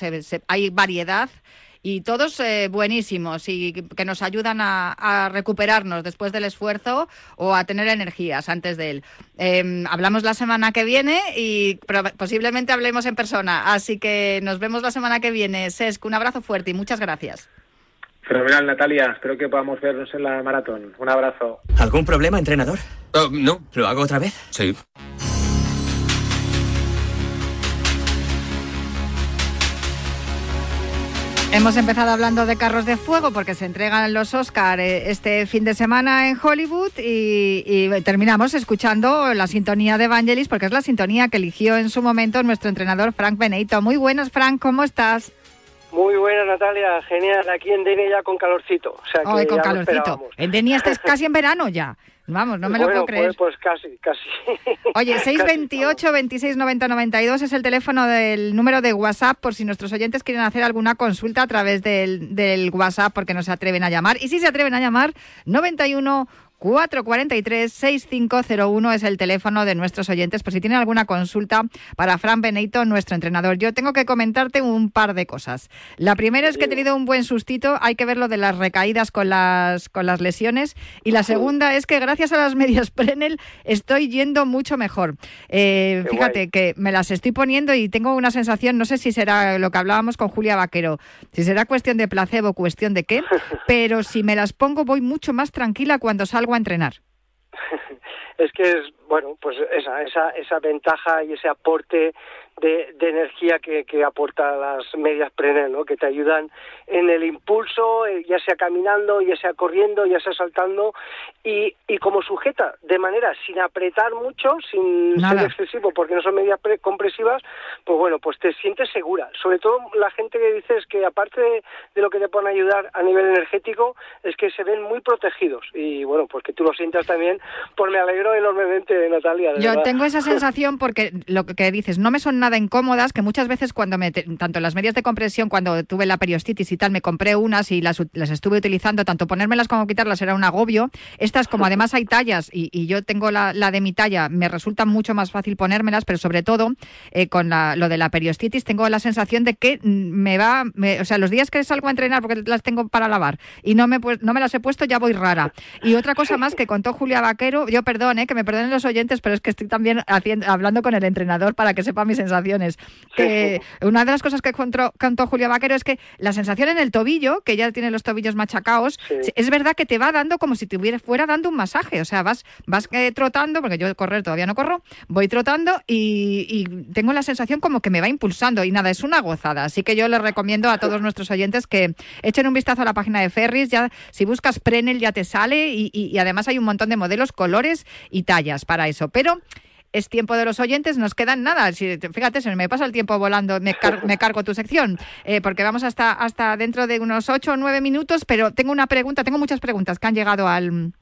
hay variedad y todos eh, buenísimos y que nos ayudan a, recuperarnos después del esfuerzo o a tener energías antes de él. Em, hablamos la semana que viene y posiblemente hablemos en persona, así que nos vemos la semana que viene. Sesc, un abrazo fuerte y muchas gracias. Fenomenal, Natalia. Espero que podamos vernos en la maratón. Un abrazo. ¿Algún problema, entrenador? Oh, no. ¿Lo hago otra vez? Sí. Hemos empezado hablando de carros de fuego porque se entregan los Oscar eh, este fin de semana en Hollywood y, terminamos escuchando la sintonía de Evangelis porque es la sintonía que eligió en su momento nuestro entrenador Frank Benito. Muy buenas, Frank, ¿cómo estás? Muy buena, Natalia. Genial. Aquí en Denia ya con calorcito. O sea que con calorcito. En Denia estás casi en verano ya. Vamos, no me lo puedo creer. Pues, pues casi, casi. Oye, 628 26 90 92 es el teléfono del número de WhatsApp por si nuestros oyentes quieren hacer alguna consulta a través del, del WhatsApp porque no se atreven a llamar. Y si se atreven a llamar, 91 443-6501 es el teléfono de nuestros oyentes por si tienen alguna consulta para Fran Benito, nuestro entrenador. Yo tengo que comentarte un par de cosas. La primera es que he tenido un buen sustito, hay que ver lo de las recaídas con las, con las lesiones. Y la segunda es que gracias a las medias Prenel estoy yendo mucho mejor. Eh, fíjate que me las estoy poniendo y tengo una sensación, no sé si será lo que hablábamos con Julia Vaquero, si será cuestión de placebo, cuestión de qué, pero si me las pongo voy mucho más tranquila cuando salgo a entrenar? es que es, bueno, pues esa, esa, esa ventaja y ese aporte de, de energía que, que aporta las medias Prenel, ¿no? que te ayudan en el impulso, eh, ya sea caminando, ya sea corriendo, ya sea saltando, y, y como sujeta de manera sin apretar mucho, sin ser excesivo, porque no son medias compresivas, pues bueno, pues te sientes segura. Sobre todo la gente que dices que aparte de, lo que te pueden ayudar a nivel energético, es que se ven muy protegidos. Y bueno, pues que tú lo sientas también, pues me alegro enormemente, Natalia. Yo tengo esa sensación porque lo que dices, no me son nada incómodas, que muchas veces cuando me, tanto las medias de compresión, cuando tuve la periostitis y tal, me compré unas y las, las estuve utilizando, tanto ponérmelas como quitarlas era un agobio. Estas, como además hay tallas y, yo tengo la, de mi talla, me resulta mucho más fácil ponérmelas, pero sobre todo eh, con lo de la periostitis tengo la sensación de que me va, o sea, los días que salgo a entrenar porque las tengo para lavar y no me, no me las he puesto, ya voy rara. Y otra cosa más que contó Julia Vaquero, yo perdone, que me perdonen los oyentes, pero es que estoy también haciendo, hablando con el entrenador para que sepa mi sensación sensaciones. Que una de las cosas que contó, cantó Julia Vaquero es que la sensación en el tobillo, que ya tiene los tobillos machacados, es verdad que te va dando como si te hubiera, fuera dando un masaje. O sea, vas, vas eh, trotando, porque yo correr todavía no corro, voy trotando y, y tengo la sensación como que me va impulsando. Y nada, es una gozada. Así que yo les recomiendo a todos nuestros oyentes que echen un vistazo a la página de Ferris. Ya, si buscas Prenel ya te sale y, y- y además hay un montón de modelos, colores y tallas para eso. Pero es tiempo de los oyentes, nos quedan nada. Si, fíjate, se me pasa el tiempo volando, me, me cargo tu sección, eh, porque vamos hasta, hasta dentro de unos ocho o nueve minutos, pero tengo una pregunta, tengo muchas preguntas que han llegado al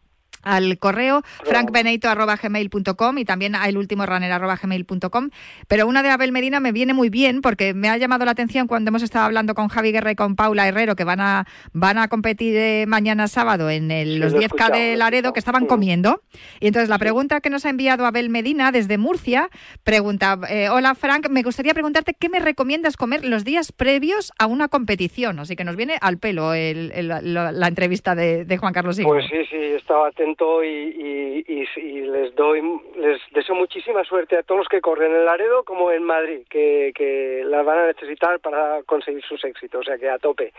al correo frankbeneito.gmail.com y también a elultimorunner.gmail.com. Pero una de Abel Medina me viene muy bien porque me ha llamado la atención cuando hemos estado hablando con Javi Guerra y con Paula Herrero que van a, van a competir eh, mañana sábado en el- los lo he 10K escuchado, de Laredo que estaban comiendo. Y entonces la pregunta que nos ha enviado Abel Medina desde Murcia pregunta, eh, hola Frank, me gustaría preguntarte qué me recomiendas comer los días previos a una competición. Así que nos viene al pelo el- el- la, la entrevista de, de Juan Carlos Higo. Pues sí, sí, estaba atento y, y- les doy, les deseo muchísima suerte a todos los que corren en Laredo como en Madrid, que, que las van a necesitar para conseguir sus éxitos, o sea que a tope.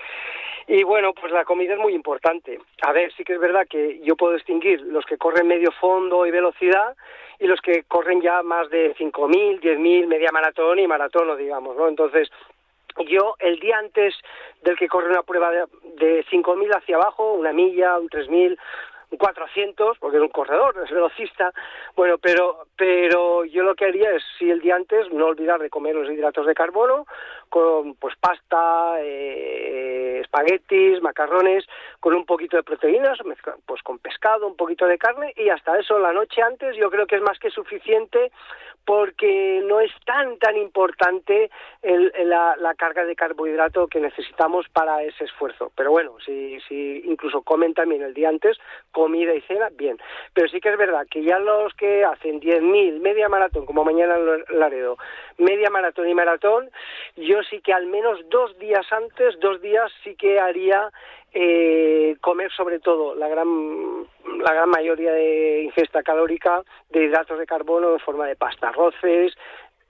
Y bueno, pues la comida es muy importante. A ver, sí que es verdad que yo puedo distinguir los que corren medio fondo y velocidad y los que corren ya más de 5.000, 10.000, media maratón y maratón, digamos, ¿no? Entonces, yo el día antes del que corre una prueba de, de 5.000 hacia abajo, una milla, un 3.000, un 400, porque es un corredor, es velocista, bueno, pero, pero yo lo que haría es, si el día antes, no olvidar de comer los hidratos de carbono, con pues pasta, eh, espaguetis, macarrones, con un poquito de proteínas, pues con pescado, un poquito de carne, y hasta eso la noche antes yo creo que es más que suficiente porque no es tan tan importante el- la, la carga de carbohidrato que necesitamos para ese esfuerzo. Pero bueno, si, si incluso comen también el día antes, comida y cena, bien. Pero sí que es verdad que ya los que hacen 10.000, media maratón, como mañana en Laredo, media maratón y maratón, yo sí que al menos dos días antes, dos días sí que haría eh, comer sobre todo la gran la gran mayoría de ingesta calórica de hidratos de carbono en forma de pasta, arroces,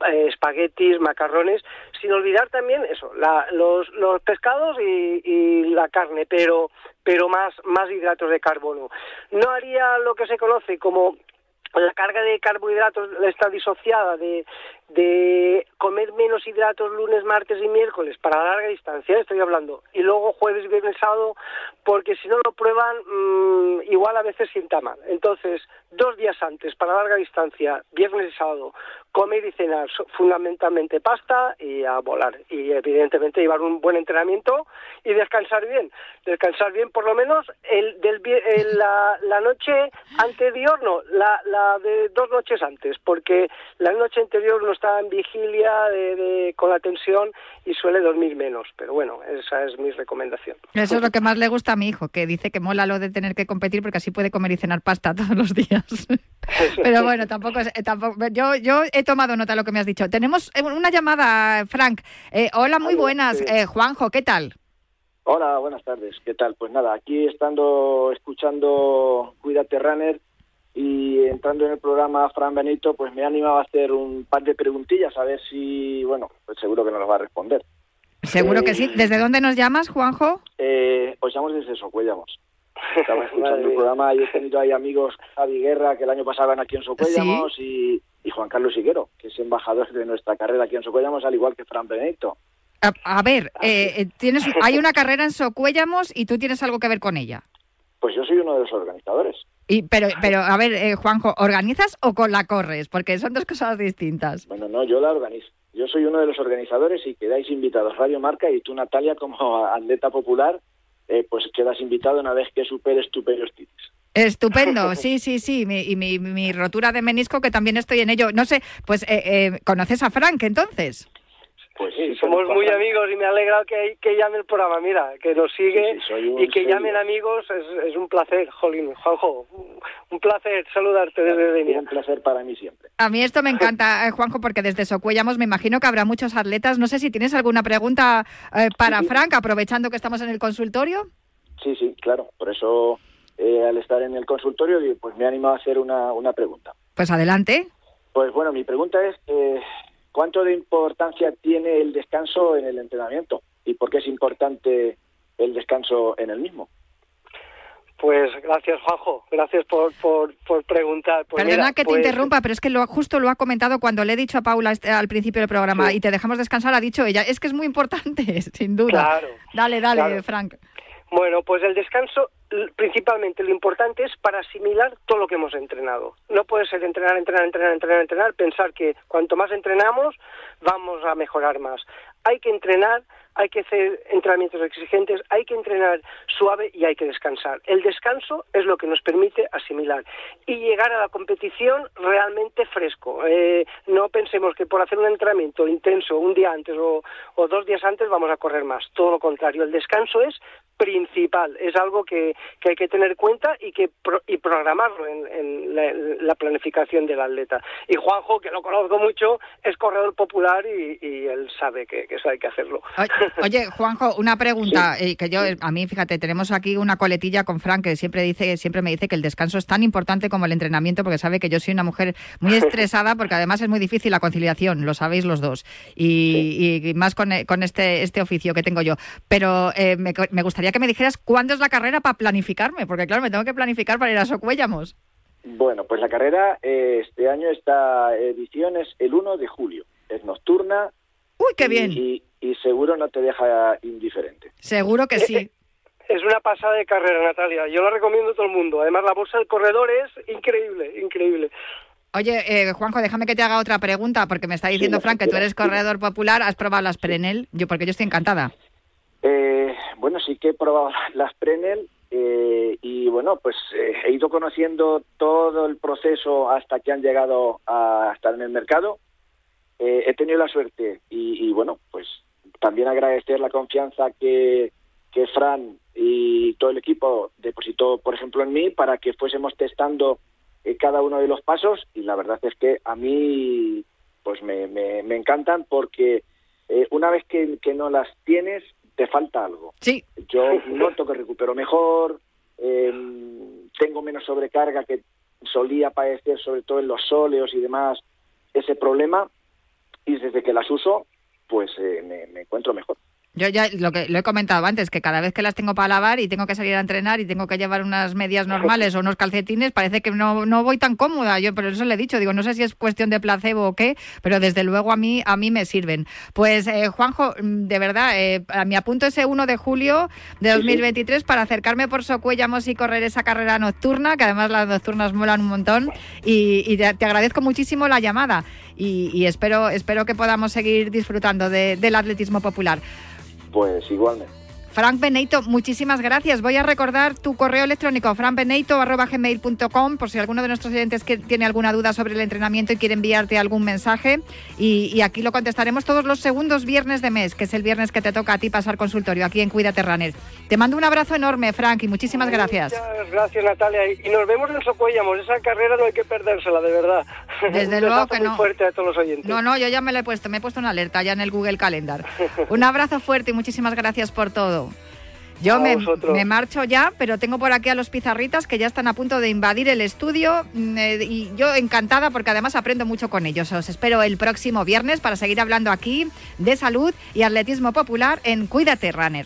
eh, espaguetis, macarrones, sin olvidar también eso, la- los, los pescados y, y la carne, pero pero más más hidratos de carbono. No haría lo que se conoce como la carga de carbohidratos está disociada de, de comer menos hidratos lunes, martes y miércoles para larga distancia, estoy hablando, y luego jueves, viernes, sábado, porque si no lo prueban, mm, igual a veces sienta mal. Entonces, dos días antes para larga distancia, viernes y sábado, comer y cenar fundamentalmente pasta y a volar. Y evidentemente llevar un buen entrenamiento y descansar bien. Descansar bien por lo menos el, del, el- la, la noche anterior, no, la, la de dos noches antes, porque la noche anterior uno está en vigilia de- de- con la tensión y suele dormir menos. Pero bueno, esa es mi recomendación. Eso es lo que más le gusta a mi hijo, que dice que mola lo de tener que competir porque así puede comer y cenar pasta todos los días. Pero bueno, tampoco es, eh, tampoco, yo, yo he tomado nota de lo que me has dicho. Tenemos eh, una llamada, Frank. Eh, hola, muy buenas. Eh, Juanjo, ¿qué tal? Hola, buenas tardes. ¿Qué tal? Pues nada, aquí estando escuchando Cuídate Runner y entrando en el programa Fran Benito, pues me ha animado a hacer un par de preguntillas a ver si, bueno, pues seguro que nos las va a responder. Seguro que sí. ¿Desde dónde nos llamas, Juanjo? Eh, os llamo desde Socuellamos. Estaba escuchando el programa y he tenido ahí amigos, Javi Guerra, que el año pasado aquí en Socuellamos, y, y Juan Carlos Higuero, que es embajador de nuestra carrera aquí en Socuellamos, al igual que Fran Benito. A, a ver, eh, eh, tienes, hay una carrera en Socuéllamos y tú tienes algo que ver con ella. Pues yo soy uno de los organizadores. Y, pero, pero, a ver, eh, Juanjo, ¿organizas o con la corres? Porque son dos cosas distintas. Bueno, no, yo la organizo. Yo soy uno de los organizadores y quedáis invitados Radio Marca y tú, Natalia, como atleta popular, eh, pues quedas invitado una vez que superes tu periostitis. Estupendo, sí, sí, sí. Mi- y mi, mi rotura de menisco, que también estoy en ello. No sé, pues, eh, eh, ¿conoces a Frank entonces? Pues Sí, somos muy amigos y me alegra que, que llame el programa. Mira, que nos sigue Sí, sí, y que serio. llamen amigos es, es un placer, Jolín. Juanjo, un placer saludarte desde Denia. Un placer para mí siempre. A mí esto me encanta, eh, Juanjo, porque desde Socuellamos me imagino que habrá muchos atletas. No sé si tienes alguna pregunta eh, para Frank, aprovechando que estamos en el consultorio. Sí, sí, claro. Por eso, eh, al estar en el consultorio, pues me he animado a hacer una, una pregunta. Pues adelante. Pues bueno, mi pregunta es, eh, ¿cuánto de importancia tiene el descanso en el entrenamiento? ¿Y por qué es importante el descanso en el mismo? Pues gracias, Juanjo. Gracias por, por, por preguntar. Pues Perdona mira, que te pues- interrumpa, pero es que lo, justo lo ha comentado cuando le he dicho a Paula este- al principio del programa y te dejamos descansar, ha dicho ella. Es que es muy importante, sin duda. Claro, Dale, dale, claro. Frank. Bueno, pues el descanso, principalmente lo importante es para asimilar todo lo que hemos entrenado. No puede ser entrenar, entrenar, entrenar, entrenar, entrenar, pensar que cuanto más entrenamos vamos a mejorar más. Hay que entrenar, hay que hacer entrenamientos exigentes, hay que entrenar suave y hay que descansar. El descanso es lo que nos permite asimilar y llegar a la competición realmente fresco. Eh, no pensemos que por hacer un entrenamiento intenso un día antes o, o dos días antes vamos a correr más. Todo lo contrario, el descanso es principal, es algo que, que hay que tener cuenta y que pro- y programarlo en, en la, en la planificación del atleta. Y Juanjo, que lo conozco mucho, es corredor popular y, y él sabe que, que eso hay que hacerlo. Oye, Juanjo, una pregunta eh, que yo a mí, fíjate, tenemos aquí una coletilla con Frank que siempre dice, siempre me dice que el descanso es tan importante como el entrenamiento porque sabe que yo soy una mujer muy estresada porque además es muy difícil la conciliación, lo sabéis los dos y, y más con, con este este oficio que tengo yo. Pero eh, me, me gustaría que me dijeras cuándo es la carrera para planificarme, porque claro, me tengo que planificar para ir a Socuéllamos. Bueno, pues la carrera eh, este año, esta edición es el 1 de julio. Es nocturna. ¡Uy, qué bien! Y, y seguro no te deja indiferente. Seguro que sí. Es una pasada de carrera, Natalia. Yo la recomiendo a todo el mundo. Además, la bolsa del corredor es increíble, increíble. Oye, eh, Juanjo, déjame que te haga otra pregunta, porque me está diciendo Frank que tú eres corredor popular, ¿has probado las Prenel? Yo, porque yo estoy encantada. Eh, bueno, sí que he probado las Prenel eh, y bueno, pues eh, he ido conociendo todo el proceso hasta que han llegado a estar en el mercado. Eh, he tenido la suerte y, bueno, pues también agradecer la confianza que, Fran y todo el equipo depositó, por ejemplo, en mí para que fuésemos testando eh, cada uno de los pasos y la verdad es que a mí pues me, me, me encantan porque una vez que no las tienes te falta algo. Sí. Yo noto que recupero mejor, eh, tengo menos sobrecarga que solía padecer, sobre todo en los sóleos y demás, ese problema. Y desde que las uso, pues eh, me, me encuentro mejor. Yo ya lo que lo he comentado antes, que cada vez que las tengo para lavar y tengo que salir a entrenar y tengo que llevar unas medias normales o unos calcetines, parece que no, no voy tan cómoda. Yo por eso le he dicho, digo, no sé si es cuestión de placebo o qué, pero desde luego a mí a mí me sirven. Pues eh, Juanjo, mm, de verdad, eh, a mi apunto ese 1 de julio de 2023 para acercarme por Socuéllamos y correr esa carrera nocturna, que además las nocturnas molan un montón y, y te, te agradezco muchísimo la llamada y, y espero espero que podamos seguir disfrutando de- del atletismo popular. Pues igualmente. Frank Beneito, muchísimas gracias. Voy a recordar tu correo electrónico, frankbeneito.gmail.com, por si alguno de nuestros oyentes que tiene alguna duda sobre el entrenamiento y quiere enviarte algún mensaje. Y, y aquí lo contestaremos todos los segundos viernes de mes, que es el viernes que te toca a ti pasar consultorio aquí en Cuídate Runner. Te mando un abrazo enorme, Frank, y muchísimas gracias. Muchas gracias, Natalia. Y nos vemos en Socuéllamos. Esa carrera no hay que perdérsela, de verdad. Desde luego que muy no. fuerte a todos los oyentes. No, no, yo ya me lo he puesto, me he puesto una alerta ya en el Google Calendar. Un abrazo fuerte y muchísimas gracias por todo. Yo me, me marcho ya, pero tengo por aquí a los pizarritas que ya están a punto de invadir el estudio mm, eh, y yo encantada porque además aprendo mucho con ellos. Os espero el próximo viernes para seguir hablando aquí de salud y atletismo popular en Cuídate Runner.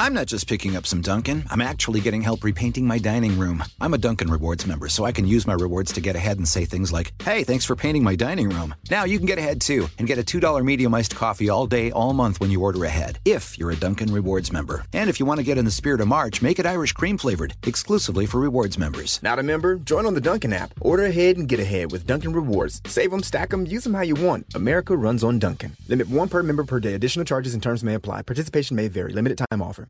I'm not just picking up some Dunkin', I'm actually getting help repainting my dining room. I'm a Dunkin' Rewards member, so I can use my rewards to get ahead and say things like, hey, thanks for painting my dining room. Now you can get ahead too and get a $2 medium iced coffee all day, all month when you order ahead, if you're a Dunkin' Rewards member. And if you want to get in the spirit of March, make it Irish cream flavored, exclusively for rewards members. Not a member? Join on the Dunkin' app. Order ahead and get ahead with Dunkin' Rewards. Save them, stack them, use them how you want. America runs on Dunkin'. Limit one per member per day. Additional charges and terms may apply. Participation may vary. Limited time offer.